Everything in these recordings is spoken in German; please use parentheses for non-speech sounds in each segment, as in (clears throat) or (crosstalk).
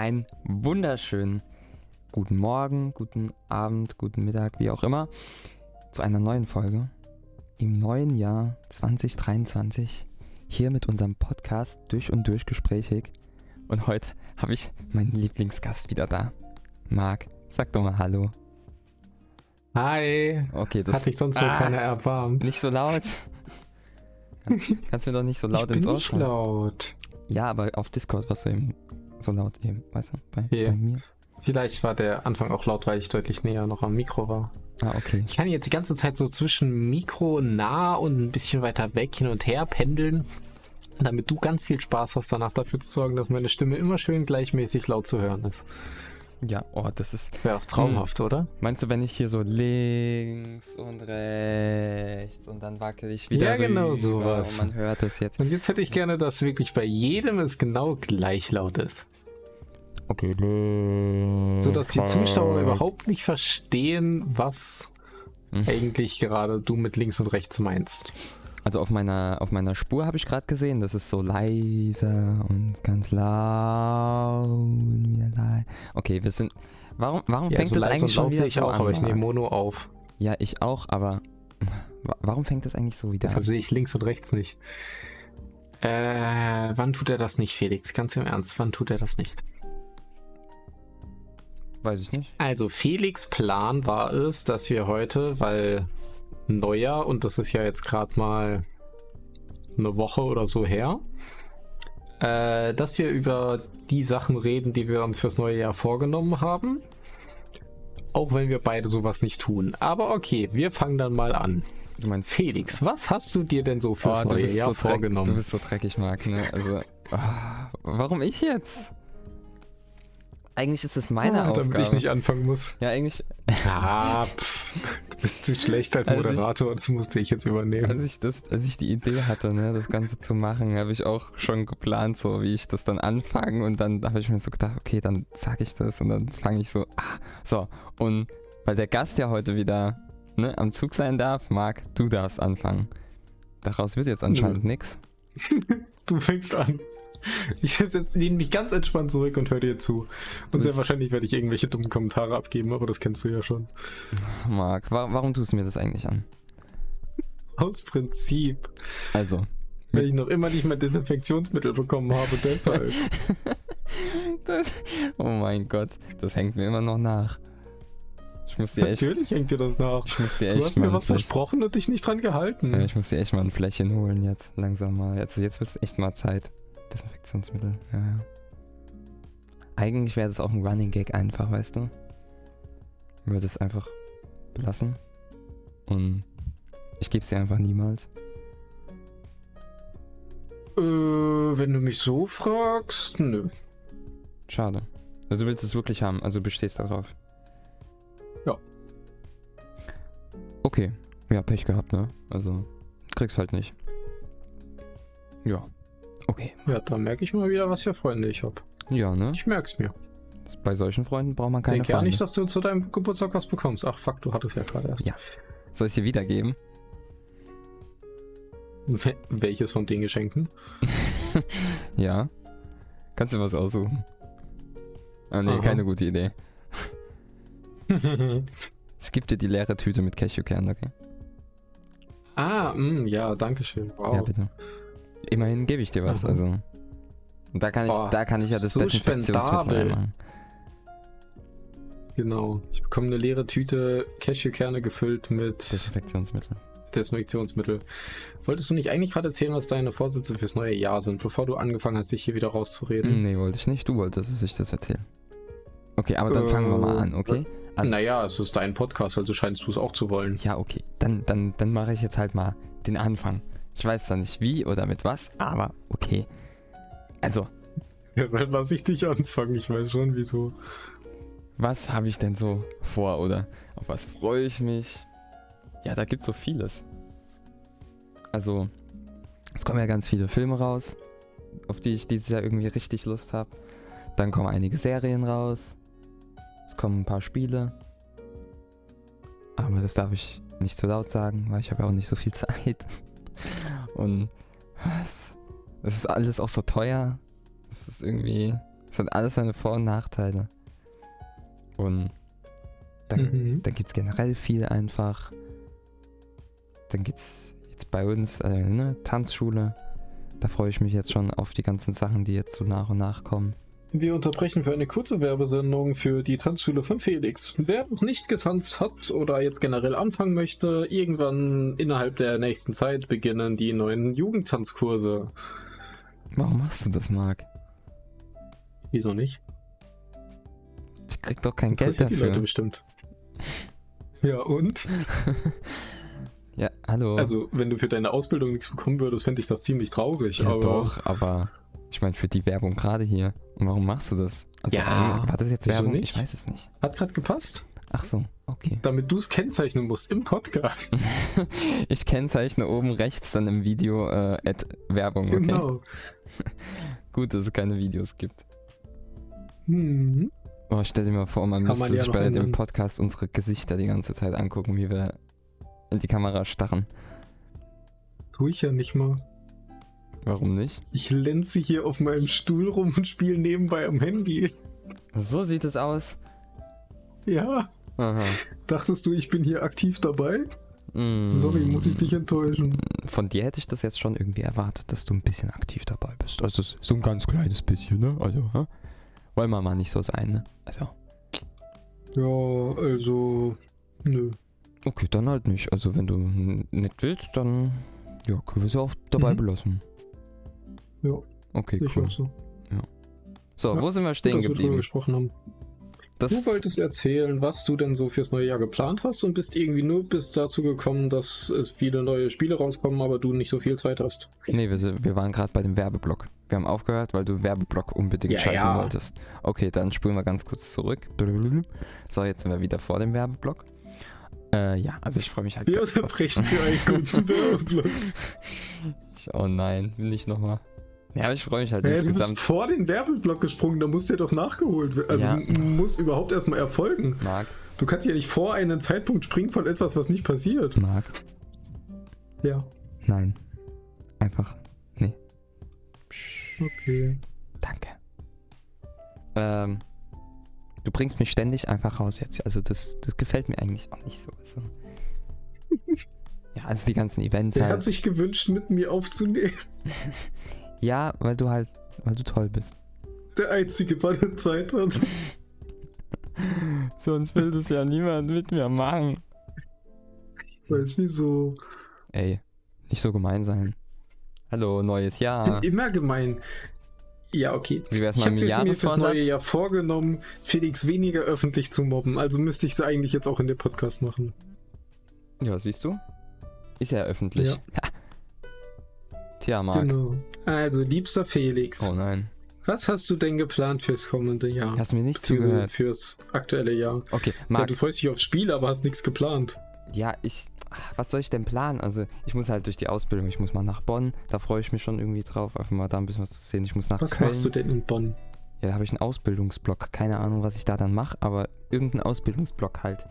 einen wunderschönen guten Morgen, guten Abend, guten Mittag, wie auch immer, zu einer neuen Folge im neuen Jahr 2023 hier mit unserem Podcast durch und durch gesprächig. Und heute habe ich meinen Lieblingsgast wieder da. Marc, sag doch mal Hallo. Hi. Okay, das hat dich sonst wohl Ah. keiner erwarmt. nicht so laut. Kann, (laughs) kannst du mir doch nicht so laut ich bin ins Ohr nicht laut. Ja, aber auf Discord warst du eben so laut eben, weißt du, bei, Ja. bei mir. Vielleicht war der Anfang auch laut, weil ich deutlich näher noch am Mikro war. Ah, okay. Ich kann jetzt die ganze Zeit so zwischen Mikro nah und ein bisschen weiter weg hin und her pendeln, damit du ganz viel Spaß hast, danach dafür zu sorgen, dass meine Stimme immer schön gleichmäßig laut zu hören ist. Ja, oh, das ist. Wäre doch traumhaft, oder? Meinst du, wenn ich hier so links und rechts und dann wackel ich wieder Ja, genau sowas. Und man hört es jetzt. Und jetzt hätte ich gerne, dass wirklich bei jedem es genau gleich laut ist. Okay, links. So dass die Zuschauer rechts. überhaupt nicht verstehen, was Mhm. eigentlich gerade du mit links und rechts meinst. Also auf meiner, auf meiner Spur habe ich gerade gesehen, das ist so leiser und ganz laut und wieder leise. Okay, wir sind. Warum, warum fängt so das leise eigentlich schon wieder ich so auch, an? aber ich nehme? Mono auf. Ja, ich auch, aber wa- warum fängt das eigentlich so wieder Deshalb an? sehe ich links und rechts nicht. Äh, wann tut er das nicht, Felix? Ganz im Ernst, wann tut er das nicht? Weiß ich nicht. Also, Felix Plan war es, dass wir heute, weil Neujahr, und das ist ja jetzt gerade mal eine Woche oder so her, äh, dass wir über die Sachen reden, die wir uns fürs neue Jahr vorgenommen haben. Auch wenn wir beide sowas nicht tun. Aber okay, wir fangen dann mal an. Du meinst. Felix, was hast du dir denn so fürs Oh, neue Jahr so vorgenommen? Du bist so dreckig, Marc, ne? Also. ah, warum ich jetzt? Eigentlich ist es meine Ah, Aufgabe. damit ich nicht anfangen muss. ja, eigentlich, Ah, pff, du bist zu schlecht als Also ich- Moderator, das musste ich jetzt übernehmen. als ich, das, als ich die Idee hatte, ne, das Ganze zu machen, habe ich auch schon geplant, so wie ich das dann anfange. Und dann habe ich mir so gedacht, okay, dann sage ich das und dann fange ich so, ah, so. Und weil der Gast ja heute wieder ne, am Zug sein darf, Marc, du darfst anfangen. Daraus wird jetzt anscheinend nichts. (laughs) Du fängst an. (laughs) Ich lehne mich ganz entspannt zurück und höre dir zu. Und sehr wahrscheinlich werde ich irgendwelche dummen Kommentare abgeben, aber das kennst du ja schon. Marc, wa warum tust du mir das eigentlich an? Aus Prinzip. Also, Weil ich noch immer nicht mehr Desinfektionsmittel bekommen habe, deshalb. (laughs) das, oh mein Gott, das hängt mir immer noch nach. Ich muss dir echt, Natürlich hängt dir das nach. ich muss dir Du echt hast mir was vielleicht- versprochen und dich nicht dran gehalten. Ich muss dir echt mal ein Fläschchen holen jetzt, langsam mal. Jetzt, jetzt wird es echt mal Zeit. Desinfektionsmittel, ja, ja. Eigentlich wäre das auch ein Running Gag einfach, weißt du? Ich würde es einfach belassen. Und ich gebe es dir einfach niemals. Äh, wenn du mich so fragst, nö. Schade. Also du willst es wirklich haben, also du bestehst darauf. Ja. Okay. Ja, Pech gehabt, ne? Also, kriegst halt nicht. Ja. Okay. Ja, da merke ich mal wieder, was für Freunde ich habe. Ja, ne? Ich merk's mir. Bei solchen Freunden braucht man keine Denke ja nicht, dass du zu deinem Geburtstag was bekommst. Ach fuck, du hattest ja gerade erst. Ja. Soll ich dir wiedergeben? Wel- Welches von den Geschenken? (laughs) ja. Kannst du was aussuchen? Ah, nee, Aha. keine gute Idee. (laughs) Ich gebe dir die leere Tüte mit Cashewkern, okay? ah, mh, ja, danke schön. Wow. Ja, bitte. Immerhin gebe ich dir was, Aha. also. Und da kann ich, Oh, da kann ich ja das so Desinfektionsmittel reinmachen. Genau. Ich bekomme eine leere Tüte Cashewkerne gefüllt mit Desinfektionsmittel. Desinfektionsmittel. Wolltest du nicht eigentlich gerade erzählen, was deine Vorsätze fürs neue Jahr sind, bevor du angefangen hast, dich hier wieder rauszureden? Nee, wollte ich nicht. Du wolltest, dass ich das erzähle. Okay, aber dann Äh, fangen wir mal an, okay? Also- naja, es ist dein Podcast, also scheinst du es auch zu wollen. Ja, okay. Dann, dann, dann mache ich jetzt halt mal den Anfang. Ich weiß zwar nicht wie oder mit was, aber okay. Also, Ja, dann lass ich dich anfangen. Ich weiß schon, wieso. was habe ich denn so vor oder auf was freue ich mich? Ja, da gibt so vieles. Also, es kommen ja ganz viele Filme raus, auf die ich dieses Jahr irgendwie richtig Lust habe. Dann kommen einige Serien raus. Es kommen ein paar Spiele. Aber das darf ich nicht zu laut sagen, weil ich habe ja auch nicht so viel (laughs) Zeit. Und was? Das ist alles auch so teuer. Das ist irgendwie Es hat alles seine Vor- und Nachteile. Und dann, Mhm. dann gibt es generell viel einfach. Dann gibt's jetzt bei uns äh, ne, Tanzschule. Da freue ich mich jetzt schon auf die ganzen Sachen, die jetzt so nach und nach kommen. Wir unterbrechen für eine kurze Werbesendung für die Tanzschule von Felix. Wer noch nicht getanzt hat oder jetzt generell anfangen möchte, irgendwann innerhalb der nächsten Zeit beginnen die neuen Jugendtanzkurse. Warum machst du das, Marc? Wieso nicht? Ich krieg doch kein Geld Interessiert die Leute dafür. bestimmt. (laughs) Ja, und? (laughs) Ja, hallo. Also, wenn du für deine Ausbildung nichts bekommen würdest, fände ich das ziemlich traurig. ja, aber doch, aber ich meine für die Werbung gerade hier. Und warum machst du das? Also, Ja, äh, war das jetzt Werbung? nicht? Ich weiß es nicht. hat gerade gepasst, Ach so, okay. damit du es kennzeichnen musst im Podcast. (laughs) Ich kennzeichne oben rechts dann im Video äh, Ad Werbung, okay? Genau. (laughs) Gut, dass es keine Videos gibt. Hm. Oh, stell dir mal vor, man Kann müsste man ja sich bei dem. Podcast unsere Gesichter die ganze Zeit angucken, wie wir in die Kamera starren. Tue ich ja nicht mal. Warum nicht? Ich lenze hier auf meinem Stuhl rum und spiele nebenbei am Handy. So sieht es aus. Ja, Aha. dachtest du, ich bin hier aktiv dabei? Mm. Sorry, muss ich dich enttäuschen. Von dir hätte ich das jetzt schon irgendwie erwartet, dass du ein bisschen aktiv dabei bist. Also so ein ganz kleines bisschen, ne? Also, hä? Wollen wir mal nicht so sein, ne? Also, Ja, also, nö. okay, dann halt nicht. Also, wenn du nicht willst, dann ja, können wir es auch dabei Mhm. belassen. Ja, Okay, ich cool. so. So, Ja, wo sind wir Gut, stehen wir drüber geblieben? gesprochen haben. Das, Du wolltest erzählen, was du denn so fürs neue Jahr geplant hast und bist irgendwie nur bis dazu gekommen, dass es viele neue Spiele rauskommen, aber du nicht so viel Zeit hast. nee, wir, wir waren gerade bei dem Werbeblock. Wir haben aufgehört, weil du Werbeblock unbedingt Ja, schalten ja. wolltest. Okay, dann spulen wir ganz kurz zurück. So, jetzt sind wir wieder vor dem Werbeblock. Äh, ja, also ich freue mich halt. Wir unterbrechen für einen kurzen (laughs) Werbeblock. Ich- Oh nein, will nicht nochmal. Ja, aber ich freue mich halt Hä, du bist insgesamt. vor den Werbeblock gesprungen, da muss der doch nachgeholt werden. Also Ja. muss überhaupt erstmal erfolgen. Marc, Du kannst ja nicht vor einen Zeitpunkt springen von etwas, was nicht passiert. Marc, Ja, nein. Einfach, nee. Okay. danke. Ähm, du bringst mich ständig einfach raus jetzt. Also das, das gefällt mir eigentlich auch nicht so. Also. (laughs) Ja, also die ganzen Events hat halt. sich gewünscht, mit mir aufzunehmen. (laughs) Ja, weil du halt, weil du toll bist. Der Einzige, der Zeit hat. (laughs) Sonst will das ja niemand mit mir machen. Ich weiß wieso. Ey, nicht so gemein sein. Hallo, neues Jahr. (laughs) Immer gemein. Ja, okay. Wie wär's Ich mal habe mit mir fürs neue? Jahr vorgenommen, Felix weniger öffentlich zu mobben. Also müsste ich es eigentlich jetzt auch in dem Podcast machen. Ja, siehst du? Ist ja öffentlich. Ja. Tja, Marc. Genau. Also, liebster Felix, Oh nein. was hast du denn geplant fürs kommende Jahr? Hast mir nicht zugehört. fürs aktuelle Jahr. Okay, Ja, Marc. du freust dich aufs Spiel, aber hast nichts geplant. Ja, ich. Was soll ich denn planen? Also, ich muss halt durch die Ausbildung. Ich muss mal nach Bonn. Da freue ich mich schon irgendwie drauf, einfach mal da ein bisschen was zu sehen. Ich muss nach Was Köln. machst du denn in Bonn? Ja, da habe ich einen Ausbildungsblock. Keine Ahnung, was ich da dann mache, aber irgendeinen Ausbildungsblock halt.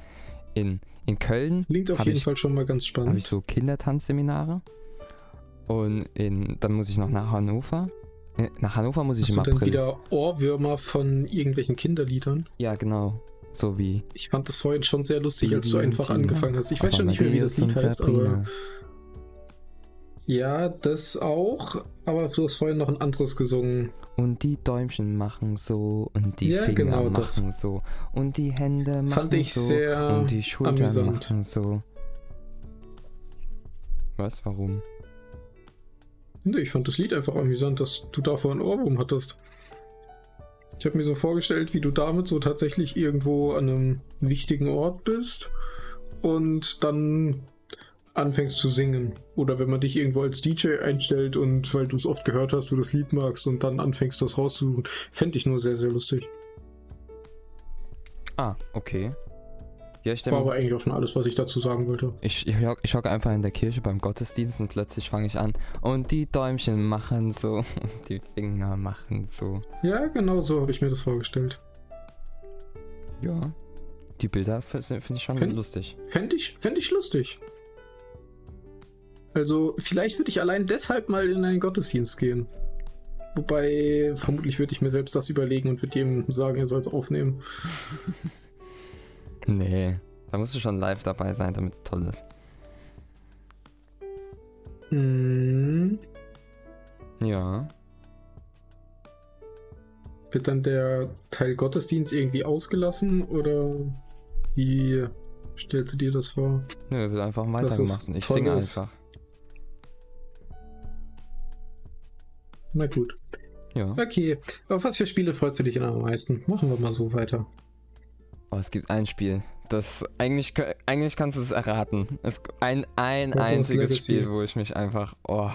In, in Köln Klingt auf jeden ich- Fall schon mal ganz habe spannend. ich so Kindertanzseminare. Und in, dann muss ich noch nach Hannover. Äh, Nach Hannover muss ich Hast im du dann April. wieder Ohrwürmer von irgendwelchen Kinderliedern? Ja, genau. So wie. Ich fand das vorhin schon sehr lustig, als du einfach Tina. angefangen hast. Ich weiß schon nicht mehr, wie das Lied heißt, aber. Ja, das auch. Aber du hast vorhin noch ein anderes gesungen. Und die Däumchen machen so und die Ja, Finger genau machen das. so und die Hände machen Fand ich so sehr und die Schultern amüsant. machen so. Was? Warum? Ich fand das Lied einfach amüsant, dass du davor ein Ohrwurm hattest. Ich habe mir so vorgestellt, wie du damit so tatsächlich irgendwo an einem wichtigen Ort bist und dann anfängst zu singen. Oder wenn man dich irgendwo als DJ einstellt und weil du es oft gehört hast, du das Lied magst und dann anfängst das rauszusuchen. Fände ich nur sehr, sehr lustig. Ah, okay. Ja, ich War aber eigentlich auch schon alles, was ich dazu sagen wollte. ich, ich, ich hocke einfach in der Kirche beim Gottesdienst und plötzlich fange ich an und die Däumchen machen so (laughs) die Finger machen so. Ja, genau so habe ich mir das vorgestellt. Ja. Die Bilder finde ich schon Fänd- lustig. Fände ich, fänd ich lustig. Also, vielleicht würde ich allein deshalb mal in einen Gottesdienst gehen. Wobei, vermutlich würde ich mir selbst das überlegen und würde ihm sagen, er soll es aufnehmen. (laughs) Nee, da musst du schon live dabei sein, damit es toll ist. Mhm. Ja. Wird dann der Teil Gottesdienst irgendwie ausgelassen oder wie stellst du dir das vor? Nö, wird einfach weitergemacht. ist und Ich singe tolles- einfach. Na gut. Ja. Okay. Auf was für Spiele freust du dich am meisten? Machen wir mal so weiter. Oh, es gibt ein Spiel. Das eigentlich, eigentlich kannst du es erraten. Es ein, ein Hogwarts einziges Legacy. Spiel, wo ich mich einfach. Oh,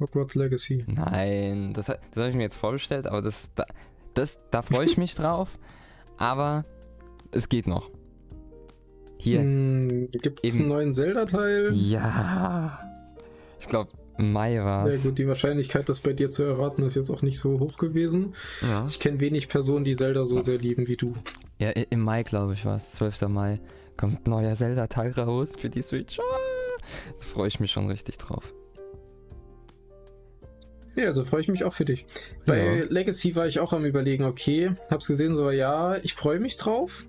Hogwarts Legacy. nein. Das, das habe ich mir jetzt vorgestellt, aber das, da, das, da freue ich mich drauf. (laughs) Aber es geht noch. Hier. Hm, Gibt es einen neuen Zelda-Teil? Ja. Ich glaube, Mai war Ja es. gut, die Wahrscheinlichkeit, das bei dir zu erraten, ist jetzt auch nicht so hoch gewesen. Ja. Ich kenne wenig Personen, die Zelda so sehr lieben wie du. Ja, im Mai, glaube ich, war es. 12. Mai. Kommt ein neuer Zelda-Teil raus für die Switch. Ah, Da freue ich mich schon richtig drauf. Ja, also freue ich mich auch für dich. Bei Ja. Legacy war ich auch am überlegen, okay, hab's gesehen, so ja, ich freue mich drauf.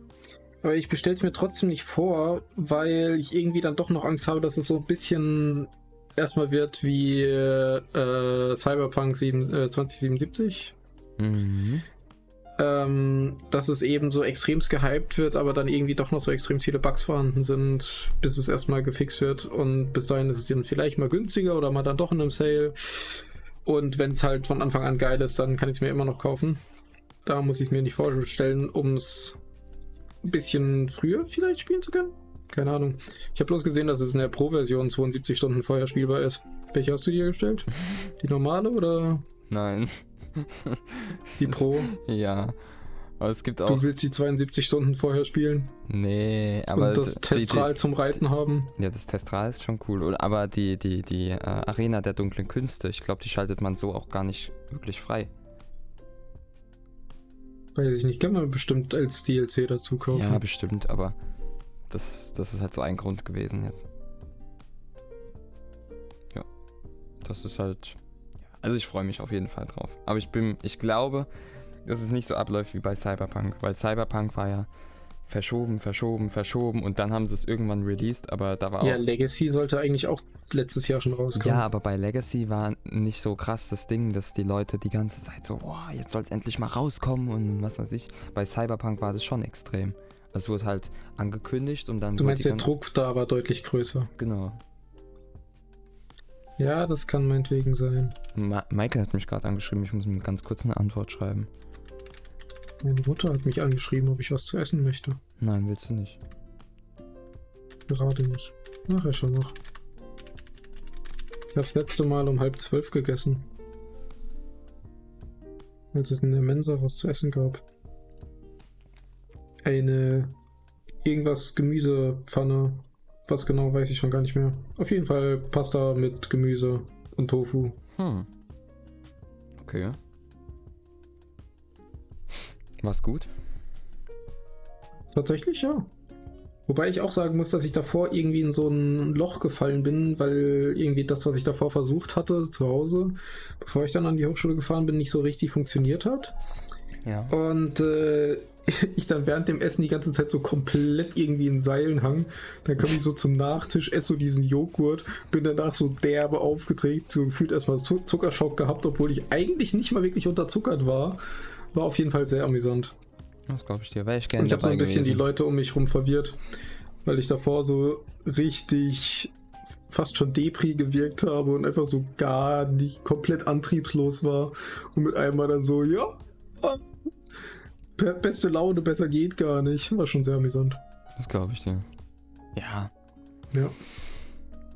Aber ich bestell's mir trotzdem nicht vor, weil ich irgendwie dann doch noch Angst habe, dass es so ein bisschen erstmal wird wie äh, Cyberpunk 7, äh, 2077. Mhm. Ähm, dass es eben so extremst gehypt wird, aber dann irgendwie doch noch so extrem viele Bugs vorhanden sind, bis es erstmal gefixt wird. Und bis dahin ist es dann vielleicht mal günstiger oder mal dann doch in einem Sale. Und wenn es halt von Anfang an geil ist, dann kann ich es mir immer noch kaufen. Da muss ich es mir nicht vorstellen, um es ein bisschen früher vielleicht spielen zu können. Keine Ahnung. Ich habe bloß gesehen, dass es in der Pro-Version 72 Stunden vorher spielbar ist. Welche hast du dir gestellt? Die normale oder Nein. die Pro? (laughs) Ja. Aber es gibt auch. Du willst die 72 Stunden vorher spielen Nee, aber. und das Testral zum Reiten haben. Ja, das Testral ist schon cool. Aber die, die, die äh, Arena der dunklen Künste, ich glaube, die schaltet man so auch gar nicht wirklich frei. Weiß ich nicht, kann man bestimmt als DLC dazu kaufen. Ja, bestimmt, aber das, das ist halt so ein Grund gewesen jetzt. Ja. Das ist halt. Also ich freue mich auf jeden Fall drauf. Aber ich bin, ich glaube, dass es nicht so abläuft wie bei Cyberpunk, weil Cyberpunk war ja verschoben, verschoben, verschoben und dann haben sie es irgendwann released, aber da war auch. Ja, Legacy sollte eigentlich auch letztes Jahr schon rauskommen. Ja, aber bei Legacy war nicht so krass das Ding, dass die Leute die ganze Zeit so, boah, jetzt soll es endlich mal rauskommen und was weiß ich. Bei Cyberpunk war das schon extrem. Es wurde halt angekündigt und dann. du meinst, der Druck da war deutlich größer. Genau. Ja, das kann meinetwegen sein. Ma Michael hat mich gerade angeschrieben, ich muss ihm ganz kurz eine Antwort schreiben. Meine Mutter hat mich angeschrieben, ob ich was zu essen möchte. Nein, willst du nicht. Gerade nicht. Nachher schon noch. Ich habe das letzte Mal um halb zwölf gegessen. Als es in der Mensa was zu essen gab. Eine irgendwas Gemüsepfanne. Was genau weiß ich schon gar nicht mehr. Auf jeden Fall Pasta mit Gemüse und Tofu. Hm. Okay. War's gut? Tatsächlich ja. Wobei ich auch sagen muss, dass ich davor irgendwie in so ein Loch gefallen bin, weil irgendwie das, was ich davor versucht hatte zu Hause, bevor ich dann an die Hochschule gefahren bin, nicht so richtig funktioniert hat. Ja. Und äh, (laughs) ich dann während dem Essen die ganze Zeit so komplett irgendwie in Seilen hang. Dann komme ich so zum Nachtisch, esse so diesen Joghurt, bin danach so derbe aufgedreht, so gefühlt erstmal Zu- Zuckerschock gehabt, obwohl ich eigentlich nicht mal wirklich unterzuckert war. War auf jeden Fall sehr amüsant. Das glaube ich dir. Wäre ich gerne Und ich habe so ein bisschen gewesen. die Leute um mich rum verwirrt, weil ich davor so richtig fast schon Depri gewirkt habe und einfach so gar nicht komplett antriebslos war und mit einmal dann so, ja, beste Laune, besser geht gar nicht. War schon sehr amüsant. Das glaube ich dir. Ja. Ja.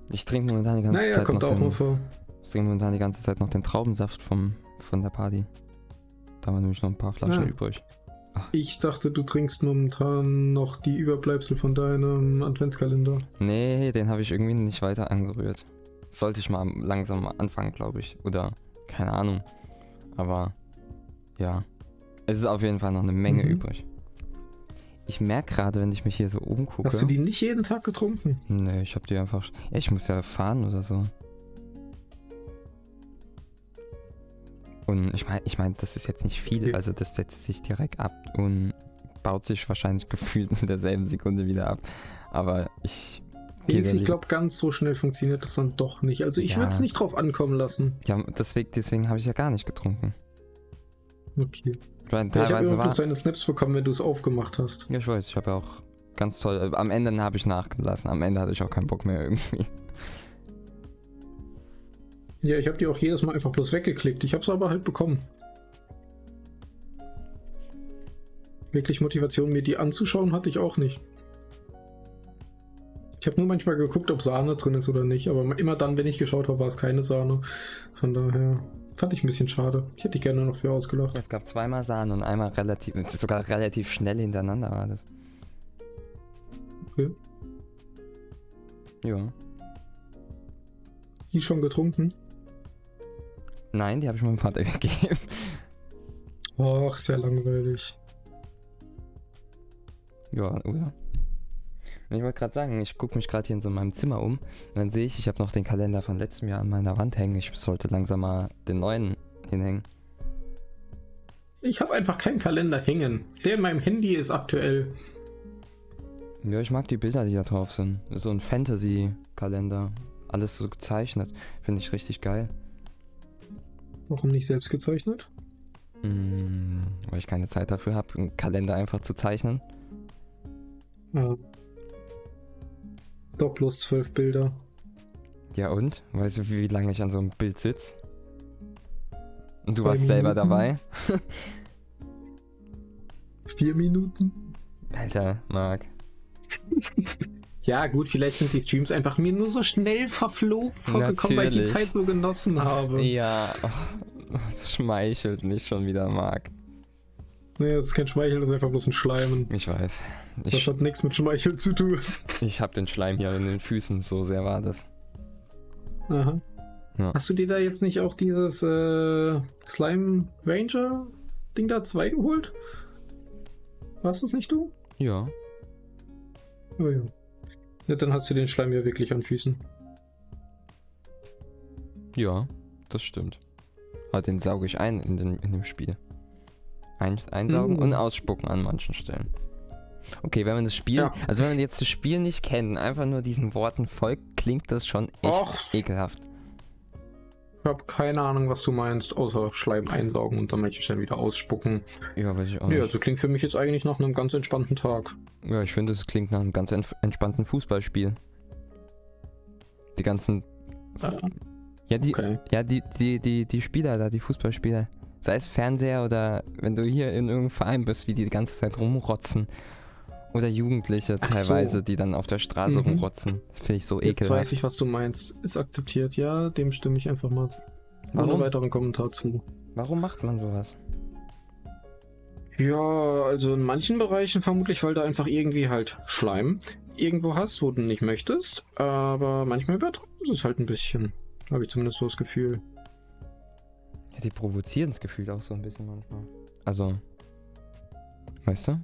Ich trinke momentan die ganze Naja, Zeit kommt noch auch den, mal vor. Ich trinke momentan die ganze Zeit noch den Traubensaft vom, von der Party. Da waren nämlich noch ein paar Flaschen Ah. übrig. Ich dachte, du trinkst momentan noch die Überbleibsel von deinem Adventskalender. Nee, den habe ich irgendwie nicht weiter angerührt. Sollte ich mal langsam mal anfangen, glaube ich. Oder keine Ahnung. Aber ja. Es ist auf jeden Fall noch eine Menge Mhm. übrig. Ich merke gerade, wenn ich mich hier so umgucke. Hast du die nicht jeden Tag getrunken? Nee, ich habe die einfach. Ja, ich muss ja fahren oder so. Und ich meine, ich mein, das ist jetzt nicht viel, also das setzt sich direkt ab und baut sich wahrscheinlich (laughs) gefühlt in derselben Sekunde wieder ab. Aber ich ich glaube, ganz so schnell funktioniert das dann doch nicht. Also ich Ja. würde es nicht drauf ankommen lassen. Ja, deswegen, deswegen habe ich ja gar nicht getrunken. Okay. Weil Ja, ich habe teilweise bloß deine Snaps bekommen, wenn du es aufgemacht hast. Ja, ich weiß, ich habe ja auch ganz toll. Am Ende habe ich nachgelassen. Am Ende hatte ich auch keinen Bock mehr irgendwie. (laughs) Ja, ich habe die auch jedes Mal einfach bloß weggeklickt. Ich habe es aber halt bekommen. Wirklich Motivation, mir die anzuschauen, hatte ich auch nicht. Ich habe nur manchmal geguckt, ob Sahne drin ist oder nicht, aber immer dann, wenn ich geschaut habe, war es keine Sahne. Von daher fand ich ein bisschen schade. Ich hätte dich gerne noch für ausgelacht. Es gab zweimal Sahne und einmal relativ, sogar relativ schnell hintereinander war das. Okay. Ja. Die schon getrunken? Nein, die habe ich meinem Vater (laughs) gegeben. Ach, sehr langweilig. Ja, oder? Ich wollte gerade sagen, ich gucke mich gerade hier in so meinem Zimmer um und dann sehe ich, ich habe noch den Kalender von letztem Jahr an meiner Wand hängen. Ich sollte langsam mal den neuen hinhängen. Ich habe einfach keinen Kalender hängen. Der in meinem Handy ist aktuell. Ja, ich mag die Bilder, die da drauf sind. So ein Fantasy-Kalender. Alles so gezeichnet. Finde ich richtig geil. Warum nicht selbst gezeichnet? Mm, weil ich keine Zeit dafür habe, einen Kalender einfach zu zeichnen. Ja. Doch bloß zwölf Bilder. Ja und? Weißt du, wie, lange ich an so einem Bild sitze? Und du Zwei warst selber Minuten. dabei? (laughs) Vier Minuten? Alter, Marc. (laughs) Ja, gut, vielleicht sind die Streams einfach mir nur so schnell verflogen vorgekommen, weil ich die. Zeit so genossen habe. Ja, oh, es schmeichelt mich schon wieder, Marc. Nee, das ist kein Schmeicheln, das ist einfach bloß ein Schleimen. Ich weiß. Das Ich, hat nichts mit Schmeicheln zu tun. ich hab den Schleim hier in den Füßen, so sehr war das. Aha. Ja. Hast du dir da jetzt nicht auch dieses äh, Slime Ranger Ding da 2 geholt? Warst das nicht du? Ja. Oh ja. Ja, dann hast du den Schleim ja wirklich an Füßen. Ja, das stimmt. Aber den sauge ich ein in, den, in dem Spiel. Ein, einsaugen Mhm. und ausspucken an manchen Stellen. Okay, wenn man das Spiel, Ja. also wenn man jetzt das Spiel nicht kennt, einfach nur diesen Worten folgt, klingt das schon echt Och. ekelhaft. Ich habe keine Ahnung, was du meinst, außer Schleim einsaugen und dann manche Stellen wieder ausspucken. Ja, weiß ich auch nicht. also klingt für mich jetzt eigentlich nach einem ganz entspannten Tag. Ja, ich finde, es klingt nach einem ganz entf- entspannten Fußballspiel. Die ganzen. Ja, die, Okay. ja die, die, die, die Spieler da, die Fußballspieler. Sei es Fernseher oder wenn du hier in irgendeinem Verein bist, wie die die ganze Zeit rumrotzen. Oder Jugendliche Ach so. teilweise, die dann auf der Straße Mhm. rumrotzen. Finde ich so Jetzt weiß ekelhaft. ich, was du meinst. Ist akzeptiert, ja, dem stimme ich einfach mal Warum? ohne weiteren Kommentar zu. Warum macht man sowas? Ja, also in manchen Bereichen vermutlich, weil du einfach irgendwie halt Schleim irgendwo hast, wo du nicht möchtest. Aber manchmal übertreiben sie es halt ein bisschen. Habe ich zumindest so das Gefühl. Ja, die provozieren das Gefühl auch so ein bisschen manchmal. Also. Weißt du?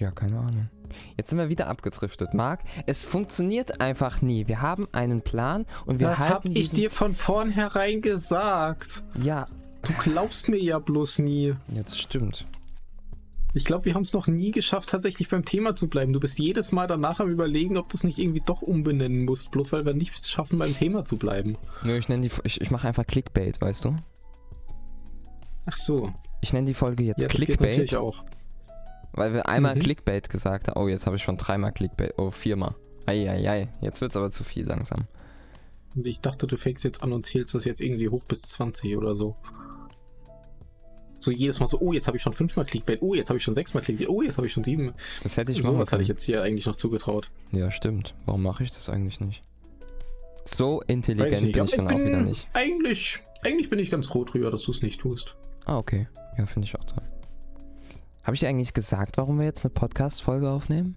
Ja, keine Ahnung. Jetzt sind wir wieder abgedriftet. Marc, es funktioniert einfach nie. Wir haben einen Plan und wir das habe halten ich diesen- dir von vornherein gesagt. Ja, Du glaubst mir ja bloß nie. jetzt stimmt. Ich glaube, wir haben es noch nie geschafft, tatsächlich beim Thema zu bleiben. Du bist jedes Mal danach am überlegen, ob du es nicht irgendwie doch umbenennen musst, bloß weil wir nicht schaffen, beim Thema zu bleiben. Nö, ich nenne die ich, ich mache einfach Clickbait, weißt du? Ach so. Ich nenne die Folge jetzt Ja, das geht Clickbait, natürlich auch. Weil wir einmal Mhm. Clickbait gesagt haben. Oh, jetzt habe ich schon dreimal Clickbait. Oh, viermal. Eieiei, jetzt wird's aber zu viel langsam. Und Ich dachte, du fängst jetzt an und zählst das jetzt irgendwie hoch bis 20 oder so. So jedes Mal so, oh, jetzt habe ich schon fünfmal Clickbait, oh, jetzt habe ich schon sechsmal Clickbait, oh, jetzt habe ich schon sieben. Das hätte ich so machen was hatte ich jetzt hier eigentlich noch zugetraut. Ja, stimmt. Warum mache ich das eigentlich nicht? So intelligent bin aber ich dann auch wieder nicht. Eigentlich, eigentlich bin ich ganz froh drüber, dass du es nicht tust. Ah, okay. Ja, finde ich auch toll. Habe ich dir eigentlich gesagt, warum wir jetzt eine Podcast-Folge aufnehmen?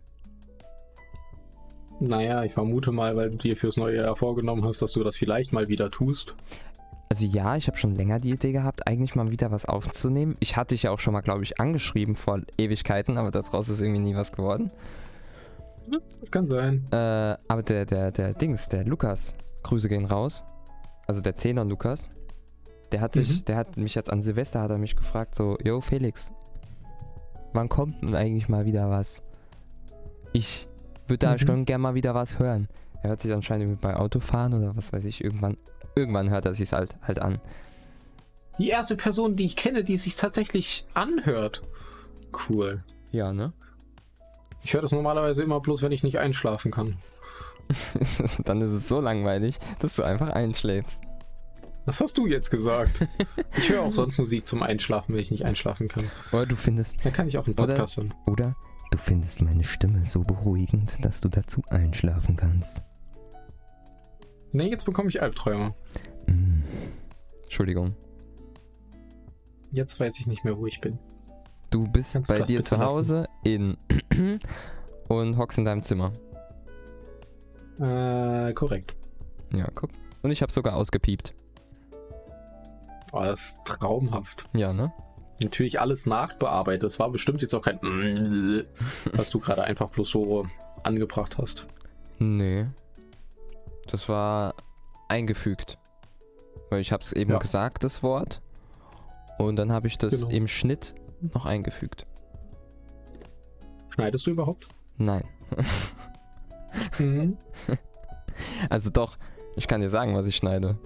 Naja, ich vermute mal, weil du dir fürs neue Jahr vorgenommen hast, dass du das vielleicht mal wieder tust. Also ja, ich habe schon länger die Idee gehabt, eigentlich mal wieder was aufzunehmen. Ich hatte dich ja auch schon mal, glaube ich, angeschrieben vor Ewigkeiten, aber daraus ist irgendwie nie was geworden. Das kann sein. Äh, aber der, der, der Dings, der Lukas, Grüße gehen raus. Also der Zehner Lukas. Der hat sich, Mhm. der hat mich jetzt an Silvester hat er mich gefragt, so, yo Felix, wann kommt denn eigentlich mal wieder was? Ich würde da Mhm. schon gern mal wieder was hören. Er hört sich anscheinend bei Autofahren oder was weiß ich, irgendwann, irgendwann hört er sich halt, halt an. Die erste Person, die ich kenne, die sich tatsächlich anhört. Cool. Ja, ne? Ich höre das normalerweise immer bloß, wenn ich nicht einschlafen kann. (laughs) Dann ist es so langweilig, dass du einfach einschläfst. Was hast du jetzt gesagt? Ich höre auch sonst Musik zum Einschlafen, wenn ich nicht einschlafen kann. Oder du findest, Dann kann ich auch einen Oder- Podcast hören. oder du findest meine Stimme so beruhigend, dass du dazu einschlafen kannst. Nee, jetzt bekomme ich Albträume. Mm. Entschuldigung. Jetzt weiß ich nicht mehr, wo ich bin. Du bist Kannst bei dir zu lassen? Hause in (clears throat) und hockst in deinem Zimmer. Äh, korrekt. Ja, guck. Und ich habe sogar ausgepiept. Oh, das ist traumhaft. Ja, ne? Natürlich alles nachbearbeitet. Das war bestimmt jetzt auch kein (laughs) was du gerade einfach bloß so angebracht hast. Nee. Das war eingefügt. Weil ich habe es eben Ja. gesagt, das Wort. Und dann habe ich das Genau. im Schnitt noch eingefügt. Schneidest du überhaupt? Nein. (laughs) Mhm. Also doch, ich kann dir sagen, was ich schneide.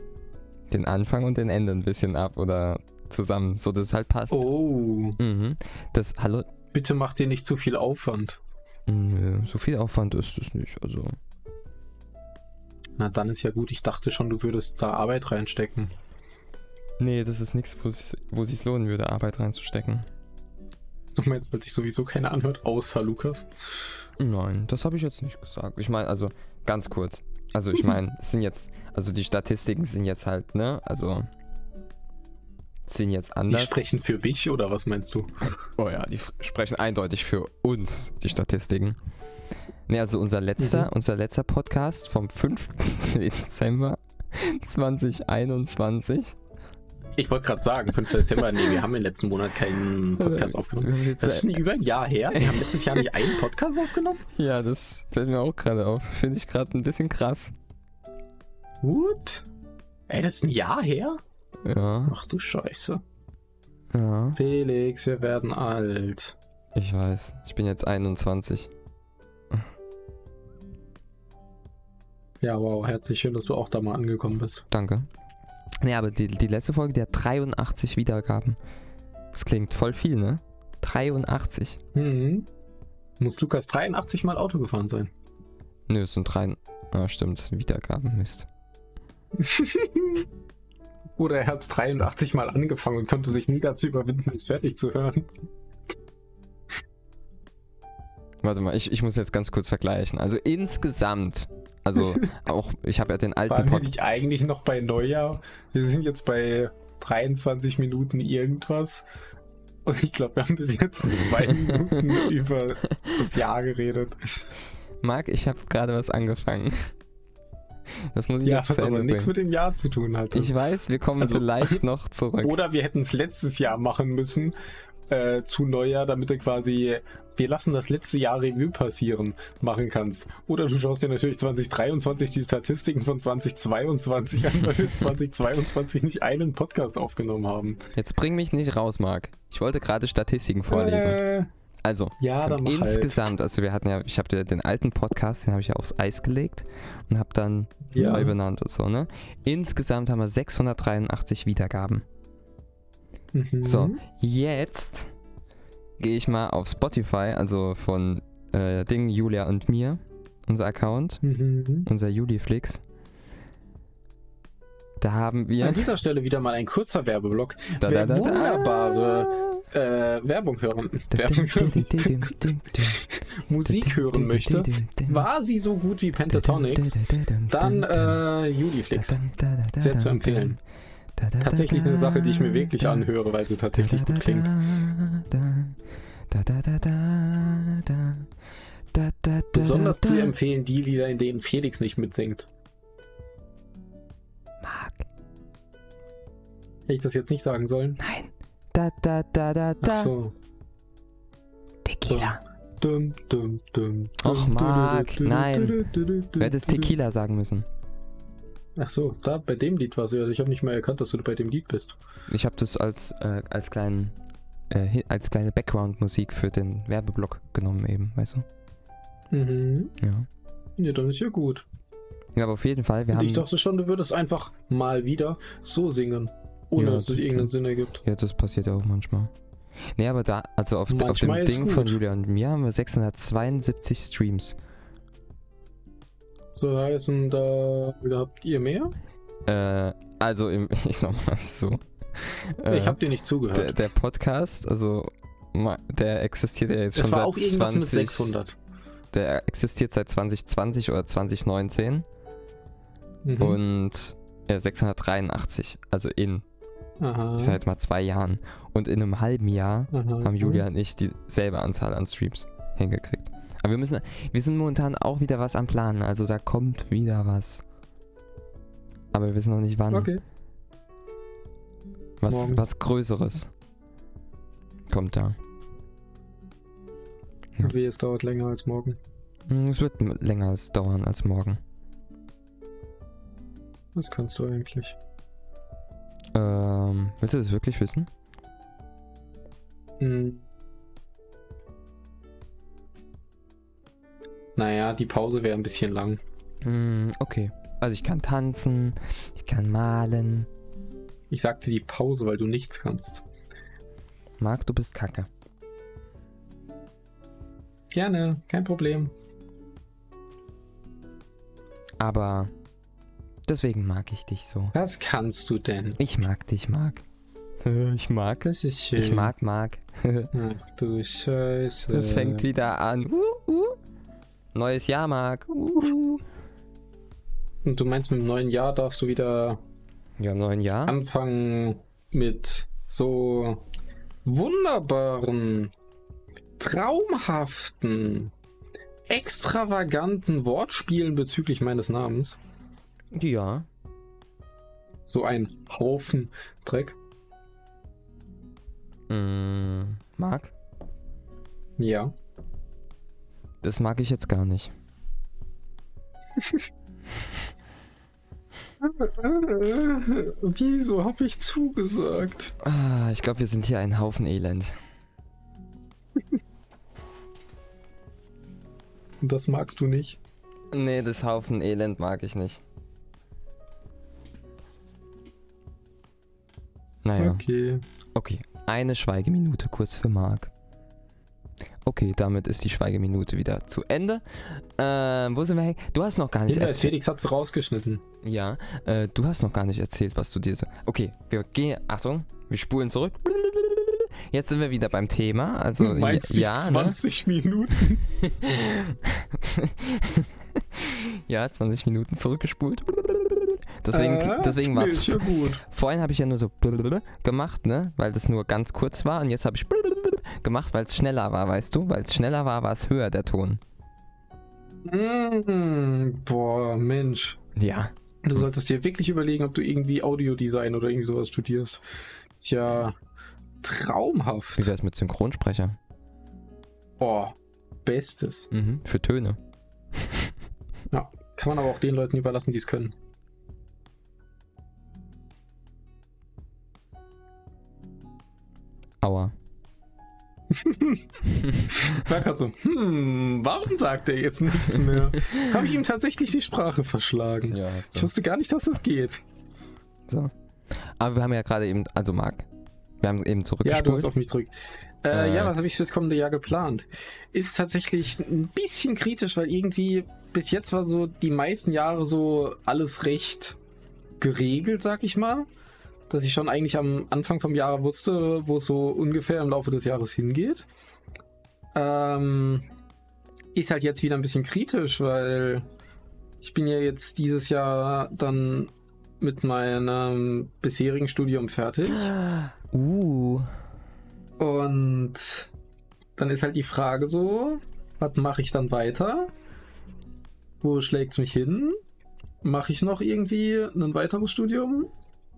Den Anfang und den Ende ein bisschen ab oder zusammen, so dass es halt passt. Oh, Mhm. Das, hallo? bitte mach dir nicht zu viel Aufwand. Nö, so viel Aufwand ist es nicht. Also, Na, dann ist ja gut. Ich dachte schon, du würdest da Arbeit reinstecken. nee, das ist nichts, wo es wo sich's lohnen würde, Arbeit reinzustecken. Du meinst, weil sich sowieso keiner anhört, außer Lukas? Nein, das habe ich jetzt nicht gesagt. Ich meine, also ganz kurz. Also ich meine, es sind jetzt, also die Statistiken sind jetzt halt, ne? Also sind jetzt Die anders. sprechen für mich oder was meinst du? Oh ja, die sprechen eindeutig für uns, die Statistiken. Ne, also unser letzter, Mhm. unser letzter Podcast vom 5. (laughs) Dezember (laughs) 2021. Ich wollte gerade sagen, 5. Dezember, nee, wir haben im letzten Monat keinen Podcast aufgenommen. Das ist schon über ein Jahr her. Wir haben letztes Jahr nicht einen Podcast aufgenommen. Ja, das fällt mir auch gerade auf. Finde ich gerade ein bisschen krass. What? Ey, das ist ein Jahr her? Ja, Ach du Scheiße. ja. Felix, wir werden alt. Ich weiß. Ich bin jetzt 21. Ja, wow, herzlich schön, dass du auch da mal angekommen bist. Danke. Ne, aber die, die letzte Folge, die hat 83 Wiedergaben. Das klingt voll viel, ne? 83. Mhm. Muss Lukas 83 Mal Auto gefahren sein. Nö, es sind drei. Ah, stimmt, es sind Wiedergaben. Mist. (laughs) Oder er hat es 83 Mal angefangen und konnte sich nie dazu überwinden, es fertig zu hören. Warte mal, ich, ich muss jetzt ganz kurz vergleichen. Also insgesamt, also auch, ich habe ja den alten Waren wir Pod. nicht eigentlich noch bei Neujahr? Wir sind jetzt bei 23 Minuten irgendwas. Und ich glaube, wir haben bis jetzt zwei (laughs) Minuten über das Jahr geredet. Marc, ich habe gerade was angefangen. Das muss ich Ja, jetzt was aber nichts mit dem Jahr zu tun hatte. Ich weiß, wir kommen Also- vielleicht (laughs) noch zurück. Oder wir hätten es letztes Jahr machen müssen, äh, zu Neujahr, damit du quasi, wir lassen das letzte Jahr Revue passieren, machen kannst. Oder du schaust dir natürlich 2023 die Statistiken von 2022 an, weil wir (laughs) 2022 nicht einen Podcast aufgenommen haben. Jetzt bring mich nicht raus, Marc. Ich wollte gerade Statistiken vorlesen. Äh, Also, ja, dann halt. insgesamt, also wir hatten ja, ich habe den alten Podcast, den habe ich ja aufs Eis gelegt und habe dann Ja. neu benannt und so, ne? Insgesamt haben wir 683 Wiedergaben. Mhm. So, jetzt gehe ich mal auf Spotify, also von äh, Ding, Julia und mir, unser Account, Mhm. unser Juliflix. Da haben wir. An dieser Stelle wieder mal ein kurzer Werbeblock. Da, Wer da, da, da. wunderbare äh, Werbung hören, Werbung hören Musik hören möchte, war sie so gut wie Pentatonics, dann äh, Juliflix. Sehr zu empfehlen. Tatsächlich eine Sache, die ich mir wirklich anhöre, weil sie tatsächlich gut klingt. Besonders zu empfehlen die Lieder, in denen Felix nicht mitsingt. Marc, Hätte ich das jetzt nicht sagen sollen? nein. Da, da, da, da, Ach da. so. Tequila. Dum, dum, dum, Och, dum, Marc, du, du, du, nein. du, hättest. Tequila sagen müssen. Ach so, da bei dem Lied war sie. Also ich habe nicht mal erkannt, dass du bei dem Lied bist. Ich habe das als, äh, als kleinen äh, als kleine Background-Musik für den Werbeblock genommen eben, weißt du? Mhm. Ja. Ja, dann ist ja gut. Ja, aber auf jeden Fall, wir Und haben... ich dachte schon, du würdest einfach mal wieder so singen, ohne Ja, dass es irgendeinen. Sinn ergibt. Ja, das passiert ja auch manchmal. Nee, aber da, also auf, auf dem Ding von gut. Julia und mir haben wir 672 Streams. So heißen, da, habt ihr mehr? Äh, also im, (laughs) ich sag mal so. Äh, ich habe dir nicht zugehört. der, der Podcast, also der existiert ja jetzt es schon war seit auch irgendwas 20, mit 600. Der existiert seit 2020 oder 2019 Mhm. und ja, 683, also in, Aha. ich sag jetzt mal zwei Jahren. Und in einem halben Jahr Aha. haben Julia und ich dieselbe Anzahl an Streams hingekriegt. Aber wir müssen, wir sind momentan auch wieder was am Planen, also da kommt wieder was. Aber wir wissen noch nicht wann. Okay. Was, morgen. was Größeres kommt da. Und wie es dauert länger als morgen. Hm, Es wird länger als dauern als morgen. Das kannst du eigentlich. Ähm, willst du das wirklich wissen? Hm. Naja, die Pause wäre ein bisschen lang. Hm, okay. Also ich kann tanzen, ich kann malen. Ich sagte die Pause, weil du nichts kannst. Marc, du bist kacke. Gerne, kein Problem. Aber deswegen mag ich dich so. Was kannst du denn? Ich mag dich, Marc. (laughs) Ich mag Das ist schön. Ich mag Marc. (laughs) Ach du Scheiße. Das fängt wieder an. Uh. Neues Jahr, Marc. Uh. Und du meinst, mit dem neuen Jahr darfst du wieder Ja, neuen Jahr. anfangen mit so wunderbaren, traumhaften, extravaganten Wortspielen bezüglich meines Namens. Ja. So ein Haufen Dreck. Mm, Marc, Ja. Das mag ich jetzt gar nicht. Wieso habe ich zugesagt? Ah, ich glaube, wir sind hier ein Haufen Elend. Das magst du nicht. Nee, das Haufen Elend mag ich nicht. Naja, Okay. okay. Eine Schweigeminute kurz für Marc. Okay, damit ist die Schweigeminute wieder zu Ende. Ähm, wo sind wir? Du hast noch gar nicht Hinweis, erzählt. Felix hat's rausgeschnitten. Ja, äh, du hast noch gar nicht erzählt, was du dir so. Okay, wir gehen. Achtung, wir spulen zurück. Jetzt sind wir wieder beim Thema. Also, Du meinst ja, ne? 20 Minuten? (laughs) ja, 20 Minuten zurückgespult. Deswegen, Ah, deswegen war es. ja gut. Vorhin habe ich ja nur so gemacht, ne? Weil das nur ganz kurz war. Und jetzt habe ich gemacht, weil es schneller war, weißt du? Weil es schneller war, war es höher, der Ton. Mm, boah, Mensch. Ja. Du solltest dir wirklich überlegen, ob du irgendwie Audiodesign oder irgendwie sowas studierst. Ist ja traumhaft. Wie wäre es mit Synchronsprecher? Boah, bestes. Mhm. Für Töne. Kann man aber auch den Leuten überlassen, die es können. Aua. (laughs) War gerade so, hm, warum sagt er jetzt nichts mehr? Habe ich ihm tatsächlich die Sprache verschlagen. Ja, hast Ich wusste gar nicht, dass das geht. So. Aber wir haben ja gerade eben, also Marc, wir haben eben Ja, du zurückgespult. hast auf mich zurück. Äh, Äh. Ja, was habe ich fürs kommende Jahr geplant? Ist tatsächlich ein bisschen kritisch, weil irgendwie bis jetzt war so die meisten Jahre so alles recht geregelt, sag ich mal. Dass ich schon eigentlich am Anfang vom Jahr wusste, wo es so ungefähr im Laufe des Jahres hingeht. Ähm, ist halt jetzt wieder ein bisschen kritisch, weil ich bin ja jetzt dieses Jahr dann mit meinem bisherigen Studium fertig. uh, Und dann ist halt die Frage so, was mache ich dann weiter? Wo schlägt's mich hin? Mache ich noch irgendwie ein weiteres Studium?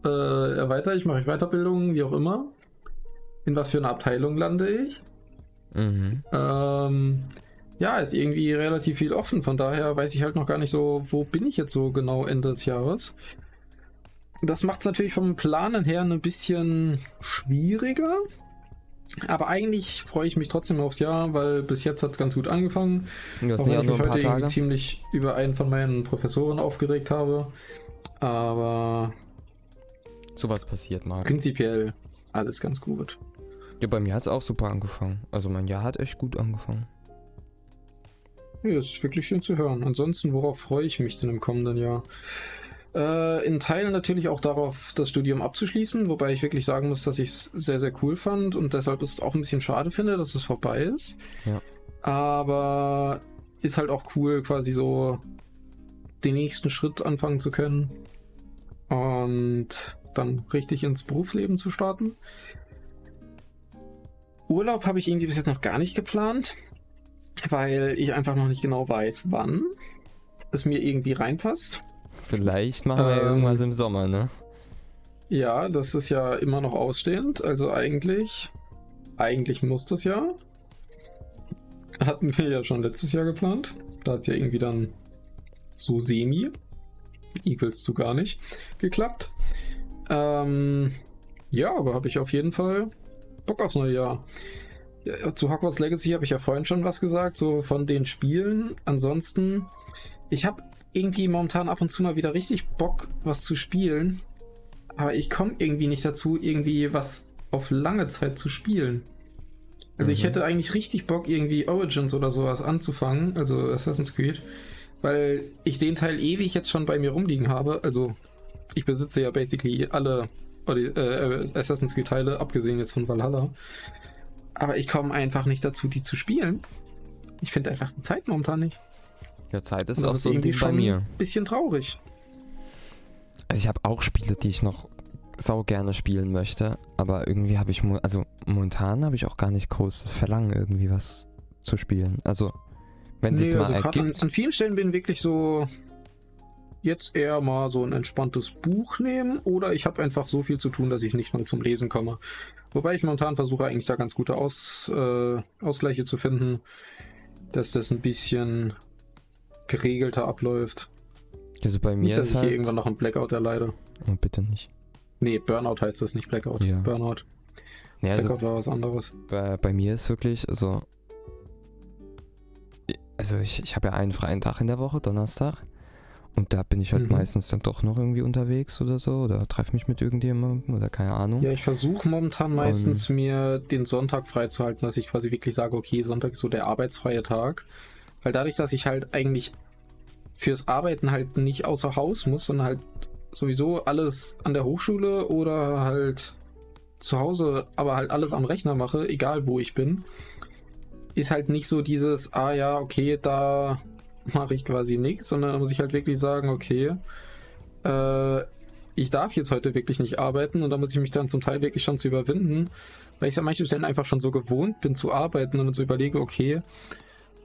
Äh, erweitere ich, mache ich Weiterbildung, wie auch immer? In was für eine Abteilung lande ich? mhm. Ähm, ja, ist irgendwie relativ viel offen. Von daher weiß ich halt noch gar nicht so, wo bin ich jetzt so genau Ende des Jahres. Das macht es natürlich vom Planen her ein bisschen schwieriger. Aber eigentlich freue ich mich trotzdem aufs Jahr, weil bis jetzt hat es ganz gut angefangen. Ja, Auch wenn ich mich heute irgendwie ziemlich über einen von meinen Professoren aufgeregt habe. Aber sowas passiert mal. Prinzipiell alles ganz gut. Ja, bei mir hat es auch super angefangen. Also mein Jahr hat echt gut angefangen. Ja, das ist wirklich schön zu hören. Ansonsten, worauf freue ich mich denn im kommenden Jahr? Äh, in Teilen natürlich auch darauf, das Studium abzuschließen, wobei ich wirklich sagen muss, dass ich es sehr, sehr cool fand und deshalb ist es auch ein bisschen schade finde, dass es vorbei ist. Ja. Aber ist halt auch cool, quasi so den nächsten Schritt anfangen zu können und dann richtig ins Berufsleben zu starten. Urlaub habe ich irgendwie bis jetzt noch gar nicht geplant, weil ich einfach noch nicht genau weiß, wann es mir irgendwie reinpasst. Vielleicht machen wir ähm, irgendwas im Sommer, ne? Ja, das ist ja immer noch ausstehend. Also eigentlich, eigentlich muss das ja. Hatten wir ja schon letztes Jahr geplant. Da hat es ja irgendwie dann so semi, equals zu gar nicht, geklappt. Ähm, ja, aber habe ich auf jeden Fall Bock aufs neue Jahr. Ja, zu Hogwarts Legacy habe ich ja vorhin schon was gesagt, so von den Spielen. Ansonsten, ich habe irgendwie momentan ab und zu mal wieder richtig Bock, was zu spielen. Aber ich komme irgendwie nicht dazu, irgendwie was auf lange Zeit zu spielen. Also mhm. ich hätte eigentlich richtig Bock, irgendwie Origins oder sowas anzufangen, also Assassin's Creed, weil ich den Teil ewig jetzt schon bei mir rumliegen habe. Also ich besitze ja basically alle äh, Assassin's Creed Teile, abgesehen jetzt von Valhalla. Aber ich komme einfach nicht dazu, die zu spielen. Ich finde einfach die Zeit momentan nicht. Ja, Zeit ist auch ist so ein Ding bei mir. Ein bisschen traurig. Also ich habe auch Spiele, die ich noch sau gerne spielen möchte, aber irgendwie habe ich, also momentan habe ich auch gar nicht groß das Verlangen, irgendwie was zu spielen. Also, wenn nee, sich mal also ergibt. An, an vielen Stellen bin ich wirklich so, jetzt eher mal so ein entspanntes Buch nehmen oder ich habe einfach so viel zu tun, dass ich nicht mal zum Lesen komme. Wobei ich momentan versuche eigentlich da ganz gute Aus, äh, Ausgleiche zu finden, dass das ein bisschen geregelter abläuft. Also bei mir nicht, dass ist ich halt... hier irgendwann noch einen Blackout erleide. Oh, bitte nicht. Nee, Burnout heißt das, nicht Blackout. Ja. Burnout. Nee, also Blackout war was anderes. Bei, bei mir ist wirklich, also. Also ich, ich habe ja einen freien Tag in der Woche, Donnerstag. Und da bin ich halt mhm. meistens dann doch noch irgendwie unterwegs oder so oder treffe mich mit irgendjemandem oder keine Ahnung. Ja, ich versuche momentan meistens Und mir den Sonntag freizuhalten, dass ich quasi wirklich sage, okay, Sonntag ist so der arbeitsfreie Tag. Weil dadurch, dass ich halt eigentlich fürs Arbeiten halt nicht außer Haus muss, sondern halt sowieso alles an der Hochschule oder halt zu Hause, aber halt alles am Rechner mache, egal wo ich bin, ist halt nicht so dieses, ah ja, okay, da mache ich quasi nichts, sondern da muss ich halt wirklich sagen, okay, äh, ich darf jetzt heute wirklich nicht arbeiten und da muss ich mich dann zum Teil wirklich schon zu überwinden, weil ich an manchen Stellen einfach schon so gewohnt bin zu arbeiten und dann so überlege, okay,